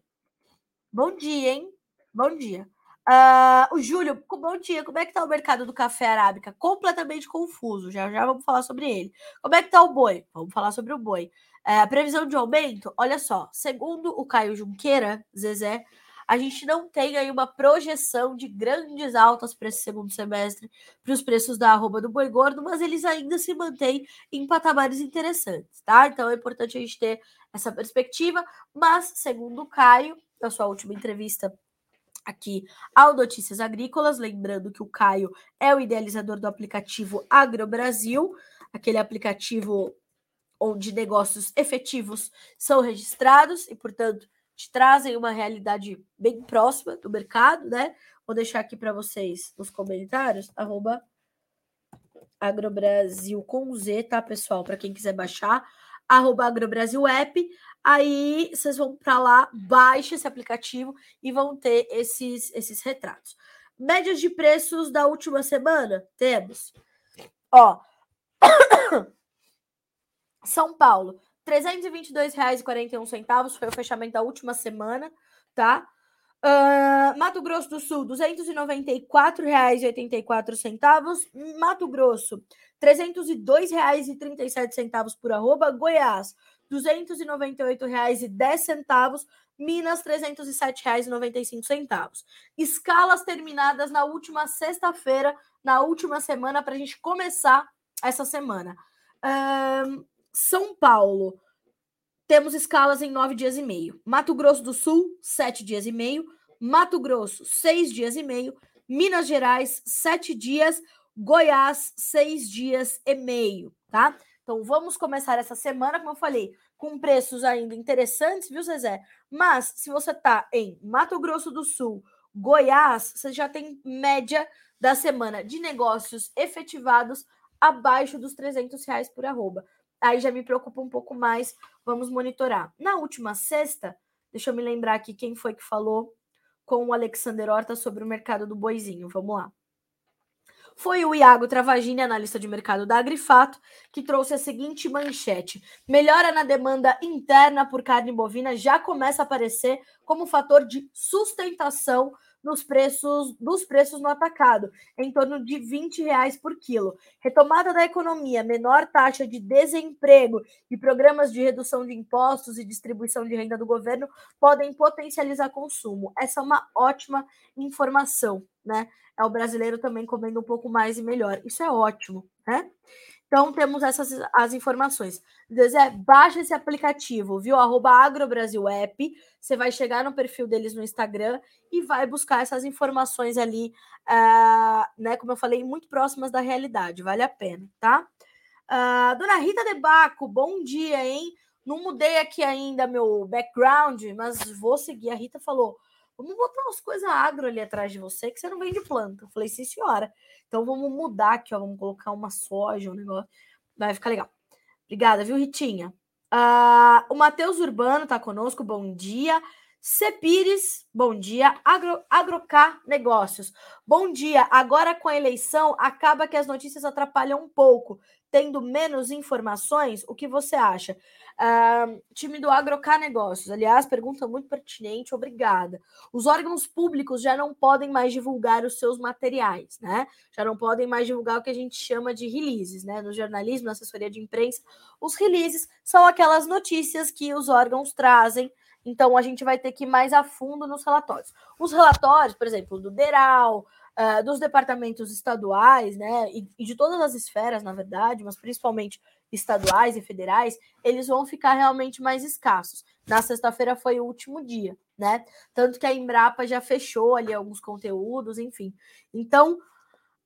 bom dia, hein? Bom dia. Uh, o Júlio, bom dia. Como é que tá o mercado do café arábica? Completamente confuso. Já já vamos falar sobre ele. Como é que tá o boi? Vamos falar sobre o boi. Uh, previsão de aumento? Olha só, segundo o Caio Junqueira, Zezé, a gente não tem aí uma projeção de grandes altas para esse segundo semestre para os preços da arroba do boi gordo, mas eles ainda se mantêm em patamares interessantes, tá? Então é importante a gente ter essa perspectiva, mas segundo o Caio, na sua última entrevista aqui ao Notícias Agrícolas, lembrando que o Caio é o idealizador do aplicativo AgroBrasil, aquele aplicativo onde negócios efetivos são registrados e, portanto, te trazem uma realidade bem próxima do mercado, né? Vou deixar aqui para vocês nos comentários, arroba agrobrasil com Z, tá, pessoal? Para quem quiser baixar, arroba agrobrasil app. Aí vocês vão para lá, baixa esse aplicativo e vão ter esses, esses retratos. Médias de preços da última semana? Temos. Ó. São Paulo, R$ 322,41 foi o fechamento da última semana, tá? Uh, Mato Grosso do Sul, R$ 294,84. Mato Grosso, R$ 302,37 por arroba. Goiás, R$ 298,10. Minas, R$ 307,95. Escalas terminadas na última sexta-feira, na última semana, para a gente começar essa semana. Uh, são Paulo, temos escalas em nove dias e meio. Mato Grosso do Sul, sete dias e meio. Mato Grosso, seis dias e meio. Minas Gerais, sete dias. Goiás, seis dias e meio, tá? Então vamos começar essa semana, como eu falei, com preços ainda interessantes, viu, Zezé? Mas se você tá em Mato Grosso do Sul, Goiás, você já tem média da semana de negócios efetivados abaixo dos 300 reais por arroba aí já me preocupa um pouco mais. Vamos monitorar. Na última sexta, deixa eu me lembrar aqui quem foi que falou com o Alexander Horta sobre o mercado do boizinho. Vamos lá. Foi o Iago Travagini, analista de mercado da Agrifato, que trouxe a seguinte manchete: melhora na demanda interna por carne bovina já começa a aparecer como fator de sustentação nos preços dos preços no atacado, em torno de 20 reais por quilo. Retomada da economia, menor taxa de desemprego e programas de redução de impostos e distribuição de renda do governo podem potencializar consumo. Essa é uma ótima informação, né? É o brasileiro também comendo um pouco mais e melhor. Isso é ótimo, né? Então, temos essas as informações. Zé, baixa esse aplicativo, viu? Arroba AgroBrasilApp. Você vai chegar no perfil deles no Instagram e vai buscar essas informações ali, uh, né? Como eu falei, muito próximas da realidade. Vale a pena, tá? Uh, Dona Rita de Baco, bom dia, hein? Não mudei aqui ainda meu background, mas vou seguir. A Rita falou: vamos botar umas coisas agro ali atrás de você, que você não vende planta. Eu falei, sim, senhora. Então vamos mudar aqui, ó. Vamos colocar uma soja, um negócio. Vai ficar legal. Obrigada, viu, Ritinha? Uh, o Matheus Urbano está conosco, bom dia. Cepires, bom dia. Agro, Agrocá Negócios, bom dia. Agora com a eleição, acaba que as notícias atrapalham um pouco tendo menos informações, o que você acha? Uh, time do Agrocá Negócios, aliás, pergunta muito pertinente, obrigada. Os órgãos públicos já não podem mais divulgar os seus materiais, né? Já não podem mais divulgar o que a gente chama de releases, né? No jornalismo, na assessoria de imprensa, os releases são aquelas notícias que os órgãos trazem então, a gente vai ter que ir mais a fundo nos relatórios. Os relatórios, por exemplo, do DERAL, uh, dos departamentos estaduais, né, e, e, de todas as esferas, na verdade, mas principalmente estaduais e federais, eles vão ficar realmente mais escassos. Na sexta-feira foi o último dia, né? Tanto que a Embrapa já fechou ali alguns conteúdos, enfim. Então,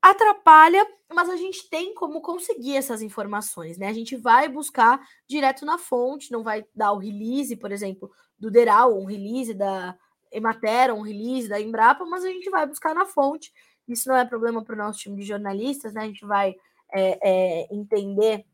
atrapalha, mas a gente tem como conseguir essas informações, né? A gente vai buscar direto na fonte, não vai dar o release, por exemplo, do Deral, um release da Emater, um release da Embrapa, mas a gente vai buscar na fonte. Isso não é problema para o nosso time de jornalistas, né? A gente vai é, é, entender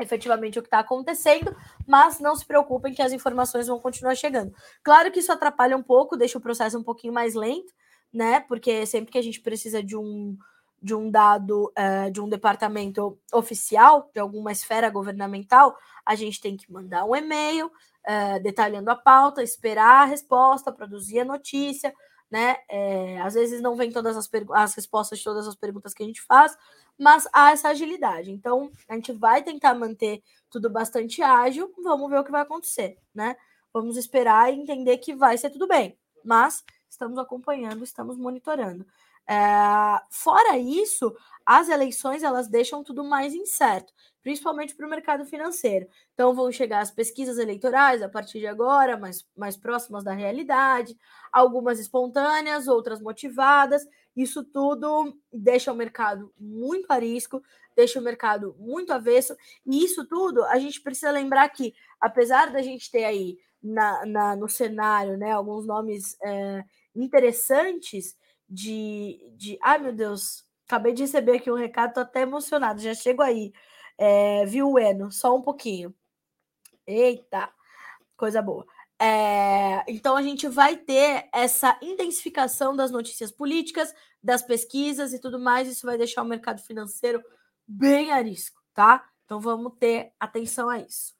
efetivamente o que está acontecendo, mas não se preocupem que as informações vão continuar chegando. Claro que isso atrapalha um pouco, deixa o processo um pouquinho mais lento, né? Porque sempre que a gente precisa de um de um dado uh, de um departamento oficial, de alguma esfera governamental, a gente tem que mandar um e-mail, uh, detalhando a pauta, esperar a resposta, produzir a notícia, né? É, às vezes não vem todas as, as respostas de todas as perguntas que a gente faz, mas há essa agilidade. Então, a gente vai tentar manter tudo bastante ágil, vamos ver o que vai acontecer, né? Vamos esperar e entender que vai ser tudo bem, mas estamos acompanhando, estamos monitorando. É, fora isso, as eleições elas deixam tudo mais incerto principalmente para o mercado financeiro. Então, vão chegar as pesquisas eleitorais a partir de agora, mais, mais próximas da realidade, algumas espontâneas, outras motivadas. Isso tudo deixa o mercado muito a risco, deixa o mercado muito avesso, e isso tudo a gente precisa lembrar que, apesar da gente ter aí na, na no cenário né, alguns nomes é, interessantes de, de. Ai, meu Deus, acabei de receber aqui um recado, tô até emocionado, já chego aí. É, viu, Eno? Só um pouquinho. Eita, coisa boa. É, então a gente vai ter essa intensificação das notícias políticas, das pesquisas e tudo mais. Isso vai deixar o mercado financeiro bem a risco, tá? Então vamos ter atenção a isso.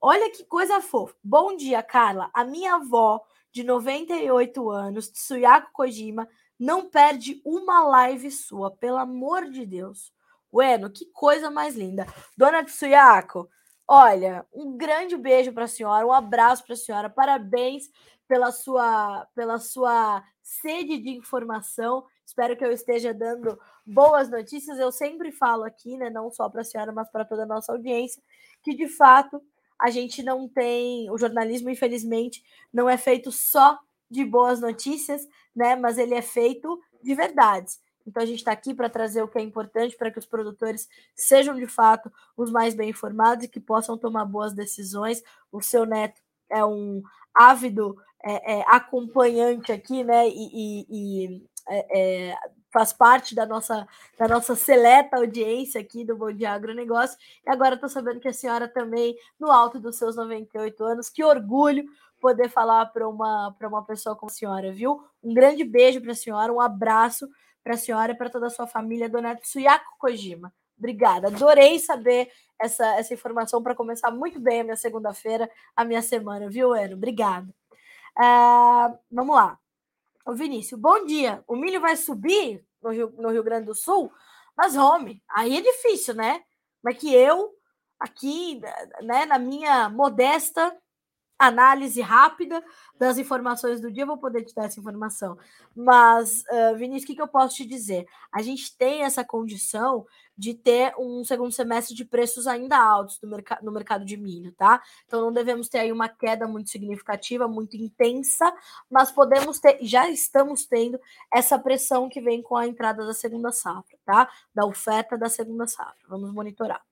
Olha que coisa fofa. Bom dia, Carla. A minha avó, de 98 anos, Tsuyako Kojima, não perde uma live sua, pelo amor de Deus. Bueno, que coisa mais linda. Dona Tsuyako, olha, um grande beijo para a senhora, um abraço para a senhora, parabéns pela sua, pela sua sede de informação. Espero que eu esteja dando boas notícias. Eu sempre falo aqui, né, não só para a senhora, mas para toda a nossa audiência, que de fato a gente não tem, o jornalismo, infelizmente, não é feito só de boas notícias, né, mas ele é feito de verdades. Então a gente está aqui para trazer o que é importante para que os produtores sejam de fato os mais bem informados e que possam tomar boas decisões. O seu neto é um ávido é, é, acompanhante aqui, né? E, e, e é, é faz parte da nossa, da nossa seleta audiência aqui do Bom Dia Agronegócio. E agora estou sabendo que a senhora também, no alto dos seus 98 anos, que orgulho poder falar para uma, uma pessoa como a senhora, viu? Um grande beijo para a senhora, um abraço para a senhora e para toda a sua família, dona Tsuyako Kojima. Obrigada, adorei saber essa, essa informação para começar muito bem a minha segunda-feira, a minha semana, viu, Eno? Obrigada. Uh, vamos lá. O Vinícius, bom dia. O milho vai subir no Rio, no Rio Grande do Sul? Mas, homem, aí é difícil, né? Mas que eu, aqui, né, na minha modesta análise rápida das informações do dia, vou poder te dar essa informação. Mas, uh, Vinícius, o que, que eu posso te dizer? A gente tem essa condição de ter um segundo semestre de preços ainda altos no, merc no mercado de milho, tá? Então não devemos ter aí uma queda muito significativa, muito intensa, mas podemos ter, já estamos tendo essa pressão que vem com a entrada da segunda safra, tá? Da oferta da segunda safra. Vamos monitorar.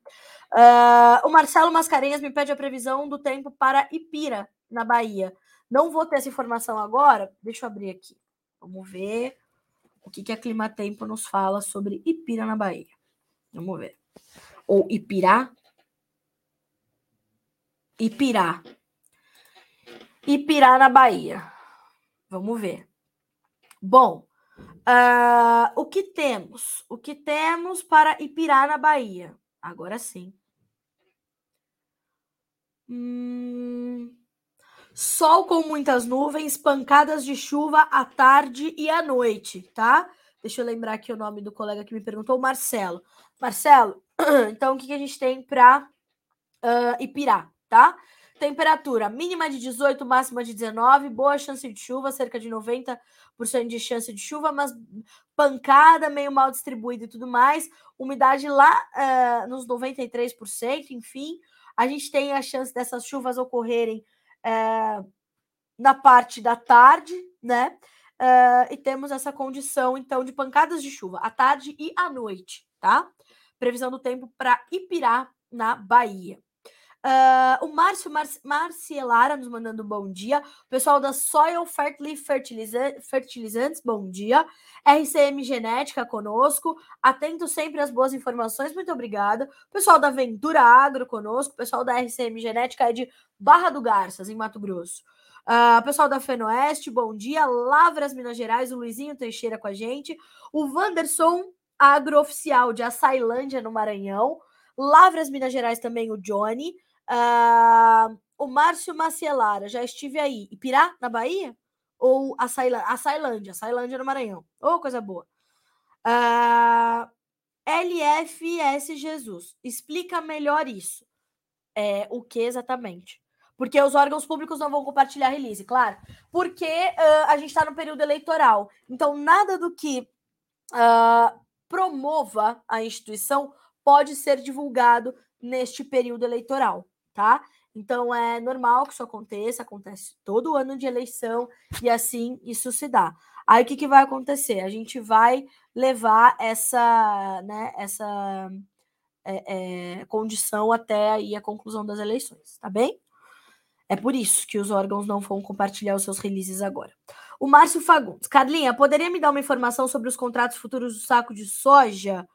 Uh, o Marcelo Mascarenhas me pede a previsão do tempo para Ipira, na Bahia. Não vou ter essa informação agora. Deixa eu abrir aqui. Vamos ver o que, que a Clima Tempo nos fala sobre Ipira na Bahia. Vamos ver. Ou Ipirá. Ipirá. Ipirá na Bahia. Vamos ver. Bom, uh, o que temos? O que temos para Ipirá na Bahia? Agora sim. Hum... Sol com muitas nuvens, pancadas de chuva à tarde e à noite, tá? Deixa eu lembrar aqui o nome do colega que me perguntou, Marcelo. Marcelo, então o que, que a gente tem para uh, Ipirá, tá? Temperatura mínima de 18, máxima de 19, boa chance de chuva, cerca de 90% de chance de chuva, mas pancada meio mal distribuída e tudo mais. Umidade lá uh, nos 93%, enfim. A gente tem a chance dessas chuvas ocorrerem é, na parte da tarde, né? É, e temos essa condição, então, de pancadas de chuva à tarde e à noite, tá? Previsão do tempo para Ipirá, na Bahia. Uh, o Márcio Mar Marcielara nos mandando um bom dia. O pessoal da Soil Fertile Fertilizantes, bom dia. RCM Genética conosco. Atento sempre às boas informações, muito obrigada. O pessoal da Ventura Agro conosco. O pessoal da RCM Genética é de Barra do Garças, em Mato Grosso. Uh, pessoal da Fenoeste, bom dia. Lavras, Minas Gerais, o Luizinho Teixeira com a gente. O Wanderson Agrooficial de Açailândia, no Maranhão. Lavras, Minas Gerais, também o Johnny. Uh, o Márcio Macielara, já estive aí. Ipirá, na Bahia? Ou a Açailândia? Açailândia no Maranhão. Ô, oh, coisa boa. Uh, ah, LFS Jesus, explica melhor isso. É, o que exatamente? Porque os órgãos públicos não vão compartilhar release, claro. Porque uh, a gente está no período eleitoral. Então, nada do que uh, promova a instituição pode ser divulgado neste período eleitoral tá? Então é normal que isso aconteça, acontece todo ano de eleição e assim isso se dá. Aí o que, que vai acontecer? A gente vai levar essa, né, essa é, é, condição até aí a conclusão das eleições, tá bem? É por isso que os órgãos não vão compartilhar os seus releases agora. O Márcio Fagundes. Carlinha, poderia me dar uma informação sobre os contratos futuros do saco de soja?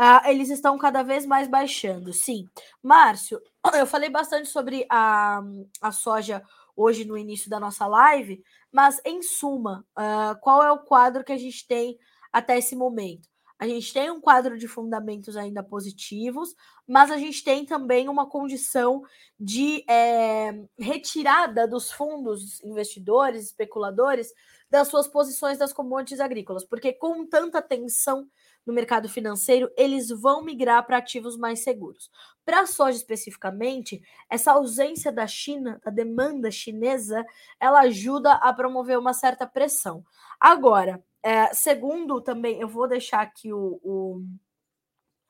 Uh, eles estão cada vez mais baixando, sim. Márcio, eu falei bastante sobre a, a soja hoje no início da nossa live, mas em suma, uh, qual é o quadro que a gente tem até esse momento? A gente tem um quadro de fundamentos ainda positivos, mas a gente tem também uma condição de é, retirada dos fundos investidores, especuladores, das suas posições das commodities agrícolas, porque com tanta tensão no mercado financeiro, eles vão migrar para ativos mais seguros. Para a soja especificamente, essa ausência da China, da demanda chinesa, ela ajuda a promover uma certa pressão. Agora, é, segundo também, eu vou deixar aqui o, o,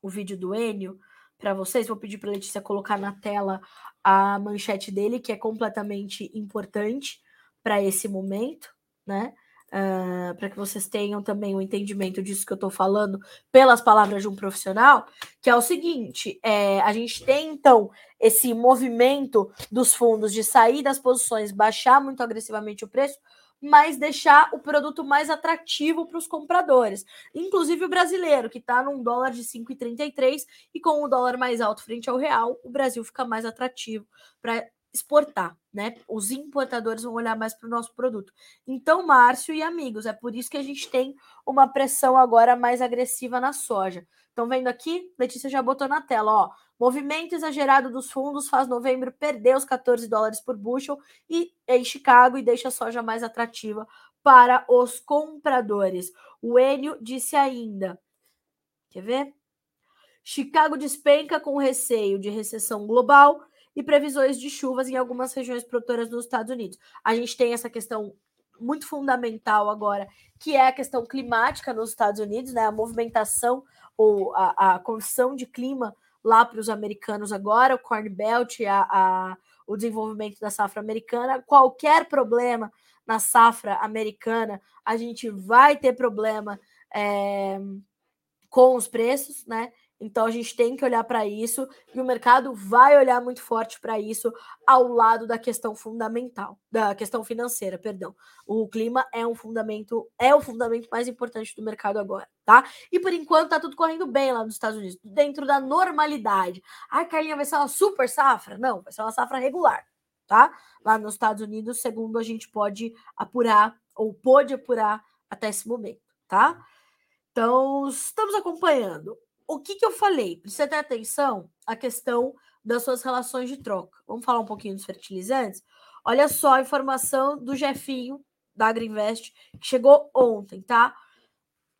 o vídeo do Enio para vocês, vou pedir para a Letícia colocar na tela a manchete dele, que é completamente importante para esse momento, né? uh, para que vocês tenham também o um entendimento disso que eu estou falando pelas palavras de um profissional, que é o seguinte: é, a gente tem então esse movimento dos fundos de sair das posições, baixar muito agressivamente o preço, mas deixar o produto mais atrativo para os compradores. Inclusive o brasileiro, que está num dólar de 5,33 e com o dólar mais alto frente ao real, o Brasil fica mais atrativo para exportar, né? Os importadores vão olhar mais para o nosso produto. Então, Márcio e amigos, é por isso que a gente tem uma pressão agora mais agressiva na soja. Estão vendo aqui? Letícia já botou na tela, ó. Movimento exagerado dos fundos faz novembro perder os 14 dólares por bushel e em Chicago e deixa a soja mais atrativa para os compradores. O Enio disse ainda. Quer ver? Chicago despenca com receio de recessão global e previsões de chuvas em algumas regiões produtoras dos Estados Unidos. A gente tem essa questão muito fundamental agora, que é a questão climática nos Estados Unidos, né? A movimentação ou a, a condição de clima lá para os americanos agora, o Corn Belt, a, a, o desenvolvimento da safra americana. Qualquer problema na safra americana, a gente vai ter problema é, com os preços, né? Então a gente tem que olhar para isso e o mercado vai olhar muito forte para isso ao lado da questão fundamental, da questão financeira, perdão. O clima é um fundamento, é o fundamento mais importante do mercado agora, tá? E por enquanto tá tudo correndo bem lá nos Estados Unidos, dentro da normalidade. A Carlinha vai ser uma super safra? Não, vai ser uma safra regular, tá? Lá nos Estados Unidos, segundo a gente pode apurar ou pôde apurar até esse momento, tá? Então, estamos acompanhando o que, que eu falei? Precisa ter atenção à questão das suas relações de troca. Vamos falar um pouquinho dos fertilizantes? Olha só a informação do Jefinho, da Agriinvest, que chegou ontem, tá?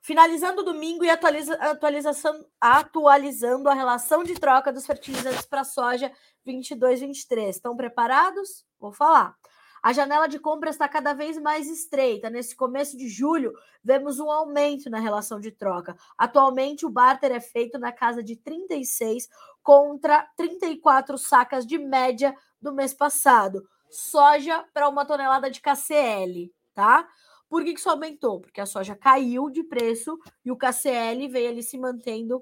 Finalizando o domingo e atualiza, atualização, atualizando a relação de troca dos fertilizantes para soja 22-23. Estão preparados? Vou falar. A janela de compra está cada vez mais estreita. Nesse começo de julho, vemos um aumento na relação de troca. Atualmente, o barter é feito na casa de 36 contra 34 sacas de média do mês passado. Soja para uma tonelada de KCL, tá? Por que isso aumentou? Porque a soja caiu de preço e o KCL veio ali se mantendo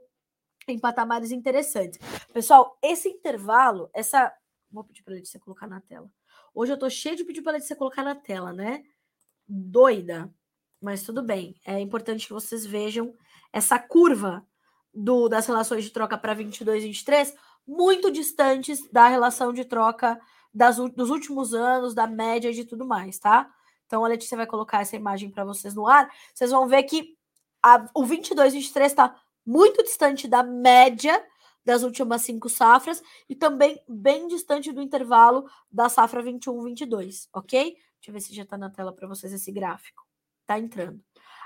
em patamares interessantes. Pessoal, esse intervalo, essa. Vou pedir para a Letícia colocar na tela. Hoje eu tô cheio de pedir para você colocar na tela, né? Doida. Mas tudo bem. É importante que vocês vejam essa curva do, das relações de troca para 22 e 23 muito distantes da relação de troca das, dos últimos anos, da média e de tudo mais, tá? Então a Letícia vai colocar essa imagem para vocês no ar. Vocês vão ver que a, o 22 e 23 está muito distante da média das últimas cinco safras e também bem distante do intervalo da safra 21-22, ok? Deixa eu ver se já está na tela para vocês esse gráfico. Tá entrando.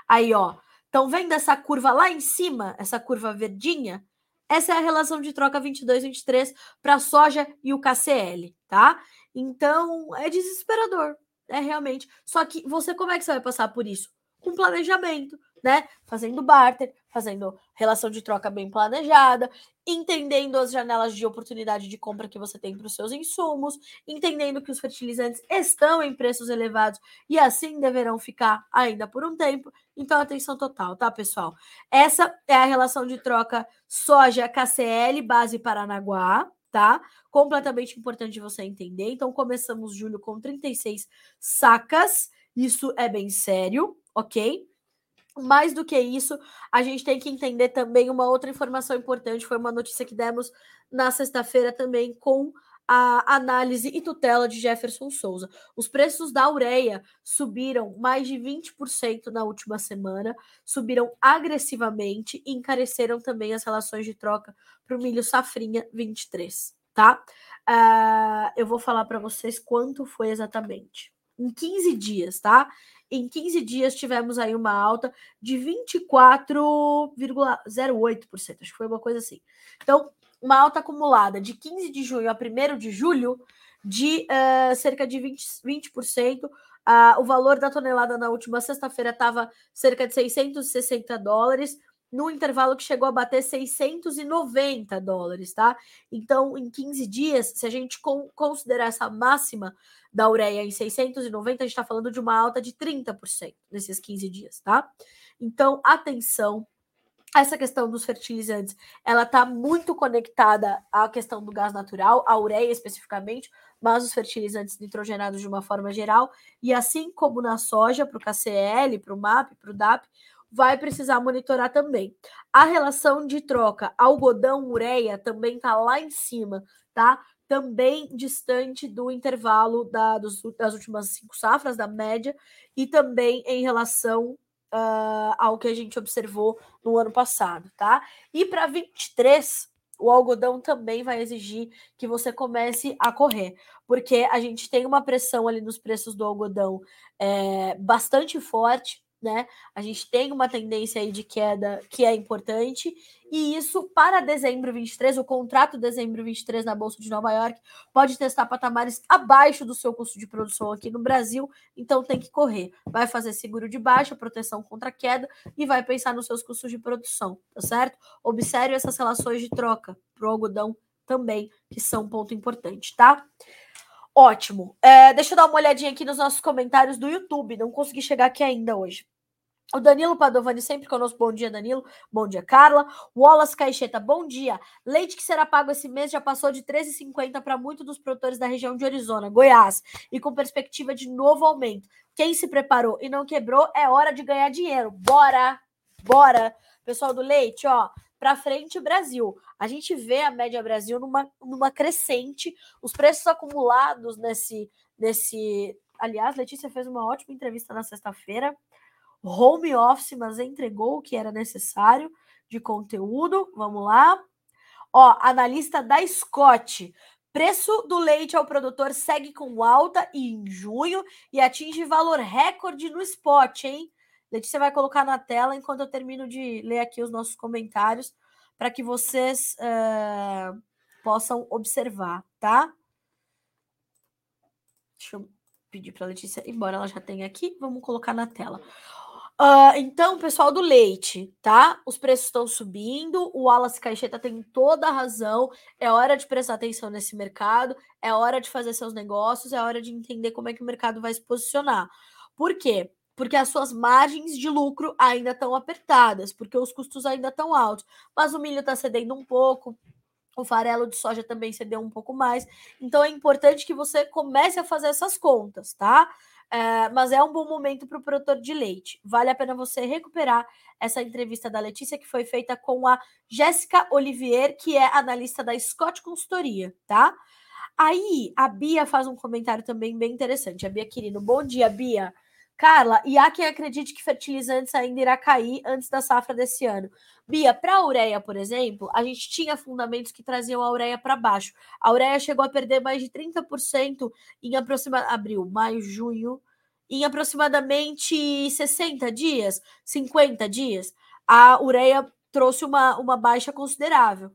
Aí, ó. Estão vendo essa curva lá em cima, essa curva verdinha? Essa é a relação de troca 22-23 para soja e o KCL, tá? Então, é desesperador, é realmente. Só que você, como é que você vai passar por isso? Com planejamento, né? Fazendo barter, fazendo relação de troca bem planejada, entendendo as janelas de oportunidade de compra que você tem para os seus insumos, entendendo que os fertilizantes estão em preços elevados e assim deverão ficar ainda por um tempo. Então, atenção total, tá, pessoal? Essa é a relação de troca soja KCL base Paranaguá, tá? Completamente importante você entender. Então, começamos julho com 36 sacas. Isso é bem sério, ok? Mais do que isso, a gente tem que entender também uma outra informação importante, foi uma notícia que demos na sexta-feira também com a análise e tutela de Jefferson Souza. Os preços da ureia subiram mais de 20% na última semana, subiram agressivamente e encareceram também as relações de troca para o milho safrinha 23, tá? Uh, eu vou falar para vocês quanto foi exatamente. Em 15 dias, tá? Em 15 dias tivemos aí uma alta de 24,08%, acho que foi uma coisa assim. Então, uma alta acumulada de 15 de junho a 1 de julho de uh, cerca de 20%. 20%. Uh, o valor da tonelada na última sexta-feira estava cerca de 660 dólares, no intervalo que chegou a bater 690 dólares, tá? Então, em 15 dias, se a gente considerar essa máxima da ureia em 690, a gente está falando de uma alta de 30% nesses 15 dias, tá? Então, atenção, essa questão dos fertilizantes, ela está muito conectada à questão do gás natural, a ureia especificamente, mas os fertilizantes nitrogenados de uma forma geral, e assim como na soja, para o KCL, para o MAP, para o DAP, vai precisar monitorar também. A relação de troca algodão-ureia também está lá em cima, tá? também distante do intervalo da, dos, das últimas cinco safras, da média, e também em relação uh, ao que a gente observou no ano passado, tá? E para 23, o algodão também vai exigir que você comece a correr, porque a gente tem uma pressão ali nos preços do algodão é, bastante forte né? A gente tem uma tendência aí de queda que é importante, e isso para dezembro 23, o contrato dezembro 23 na Bolsa de Nova York pode testar patamares abaixo do seu custo de produção aqui no Brasil, então tem que correr. Vai fazer seguro de baixa, proteção contra queda e vai pensar nos seus custos de produção, tá certo? Observe essas relações de troca para o algodão também, que são um ponto importante, tá? Ótimo. É, deixa eu dar uma olhadinha aqui nos nossos comentários do YouTube. Não consegui chegar aqui ainda hoje. O Danilo Padovani sempre conosco. Bom dia, Danilo. Bom dia, Carla. Wallace Caixeta, bom dia. Leite que será pago esse mês já passou de 13,50 para muitos dos produtores da região de Arizona, Goiás, e com perspectiva de novo aumento. Quem se preparou e não quebrou, é hora de ganhar dinheiro. Bora! Bora! Pessoal do leite, ó, para frente Brasil. A gente vê a média Brasil numa, numa crescente, os preços acumulados nesse nesse, aliás, Letícia fez uma ótima entrevista na sexta-feira home office, mas entregou o que era necessário de conteúdo. Vamos lá. Ó, analista da Scott. Preço do leite ao produtor segue com alta em junho e atinge valor recorde no spot, hein? Letícia vai colocar na tela enquanto eu termino de ler aqui os nossos comentários para que vocês uh, possam observar, tá? Deixa eu pedir para a Letícia, embora ela já tenha aqui, vamos colocar na tela. Uh, então, pessoal do leite, tá? Os preços estão subindo, o Wallace Caixeta tem toda a razão. É hora de prestar atenção nesse mercado, é hora de fazer seus negócios, é hora de entender como é que o mercado vai se posicionar. Por quê? Porque as suas margens de lucro ainda estão apertadas, porque os custos ainda estão altos. Mas o milho está cedendo um pouco, o farelo de soja também cedeu um pouco mais. Então é importante que você comece a fazer essas contas, tá? É, mas é um bom momento para o produtor de leite. Vale a pena você recuperar essa entrevista da Letícia, que foi feita com a Jéssica Olivier, que é analista da Scott Consultoria, tá? Aí a Bia faz um comentário também bem interessante. A Bia Quirino, bom dia, Bia. Carla, e há quem acredite que fertilizantes ainda irá cair antes da safra desse ano. Bia, para a ureia, por exemplo, a gente tinha fundamentos que traziam a ureia para baixo. A ureia chegou a perder mais de 30% em aproximadamente abril, maio, junho, em aproximadamente 60 dias, 50 dias. A ureia trouxe uma, uma baixa considerável.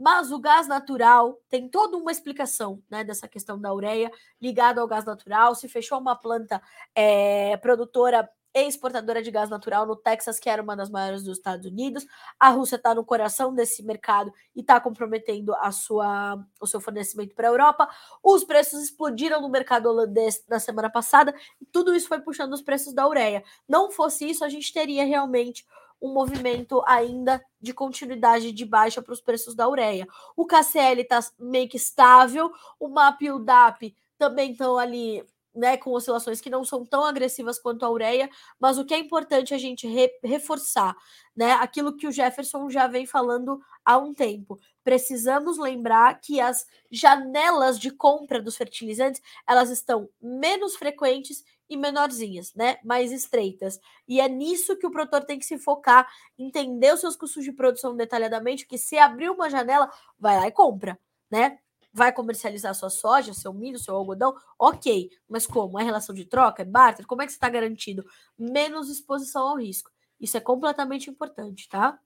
Mas o gás natural tem toda uma explicação né, dessa questão da ureia ligada ao gás natural. Se fechou uma planta é, produtora e exportadora de gás natural no Texas, que era uma das maiores dos Estados Unidos. A Rússia está no coração desse mercado e está comprometendo a sua, o seu fornecimento para a Europa. Os preços explodiram no mercado holandês na semana passada e tudo isso foi puxando os preços da ureia. Não fosse isso, a gente teria realmente um movimento ainda de continuidade de baixa para os preços da ureia. O KCL está meio que estável, o MAP e o DAP também estão ali né, com oscilações que não são tão agressivas quanto a ureia, mas o que é importante a gente re reforçar, né, aquilo que o Jefferson já vem falando há um tempo. Precisamos lembrar que as janelas de compra dos fertilizantes, elas estão menos frequentes e menorzinhas, né? Mais estreitas. E é nisso que o produtor tem que se focar, entender os seus custos de produção detalhadamente, que se abrir uma janela, vai lá e compra, né? Vai comercializar sua soja, seu milho, seu algodão, ok. Mas como? É relação de troca? É barter? Como é que você está garantido? Menos exposição ao risco. Isso é completamente importante, tá?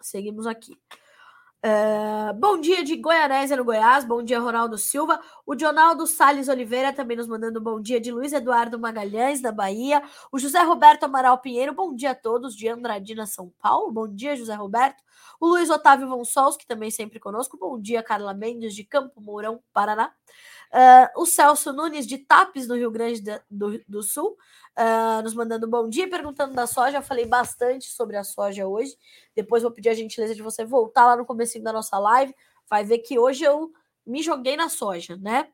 Seguimos aqui. Uh, bom dia de Goianésia no Goiás, bom dia Ronaldo Silva, o Dionaldo Sales Oliveira também nos mandando bom dia de Luiz Eduardo Magalhães da Bahia, o José Roberto Amaral Pinheiro, bom dia a todos, de Andradina, São Paulo, bom dia José Roberto, o Luiz Otávio Vonsols, que também sempre conosco, bom dia Carla Mendes de Campo Mourão, Paraná, uh, o Celso Nunes de Tapes no Rio Grande do, do Sul, uh, nos mandando bom dia, perguntando da soja. Eu falei bastante sobre a soja hoje. Depois vou pedir a gentileza de você voltar lá no começo da nossa live. Vai ver que hoje eu me joguei na soja, né?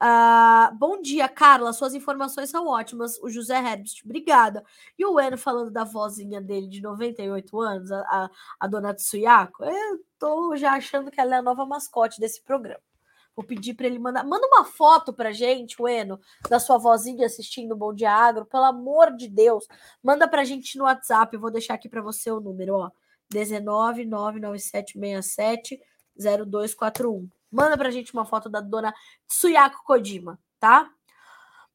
Uh, bom dia, Carla. Suas informações são ótimas. O José Herbst, obrigada. E o Eno falando da vozinha dele de 98 anos, a, a, a dona Tsuyako. Eu tô já achando que ela é a nova mascote desse programa. Vou pedir para ele mandar. Manda uma foto pra gente, Ueno, da sua vozinha assistindo o Bom Dia Agro, pelo amor de Deus. Manda pra gente no WhatsApp, eu vou deixar aqui para você o número, ó. 19 99767 0241. Manda pra gente uma foto da dona Tsuyako Kojima, tá?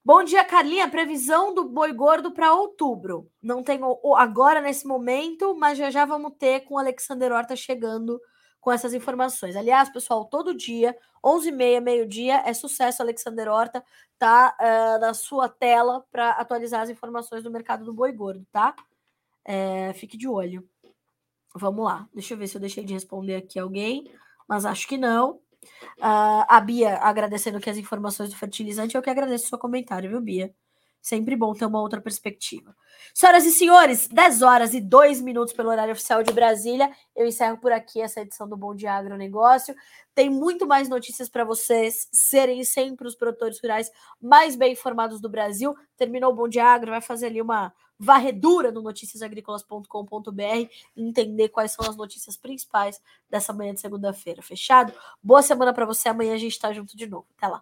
Bom dia, Carlinha. Previsão do boi gordo para outubro. Não tenho agora nesse momento, mas já já vamos ter com o Alexander Horta chegando com essas informações. Aliás, pessoal, todo dia, 11h30, meio-dia, é sucesso. Alexander Horta tá uh, na sua tela para atualizar as informações do mercado do boi gordo, tá? É, fique de olho. Vamos lá. Deixa eu ver se eu deixei de responder aqui alguém, mas acho que não. Uh, a Bia agradecendo aqui as informações do fertilizante, eu que agradeço o seu comentário, viu, Bia? Sempre bom ter uma outra perspectiva. Senhoras e senhores, 10 horas e 2 minutos pelo horário oficial de Brasília. Eu encerro por aqui essa edição do Bom Dia Agronegócio. Tem muito mais notícias para vocês serem sempre os produtores rurais mais bem informados do Brasil. Terminou o Bom Dia Agro, vai fazer ali uma varredura no noticiasagricolas.com.br e entender quais são as notícias principais dessa manhã de segunda-feira. Fechado? Boa semana para você. Amanhã a gente está junto de novo. Até lá.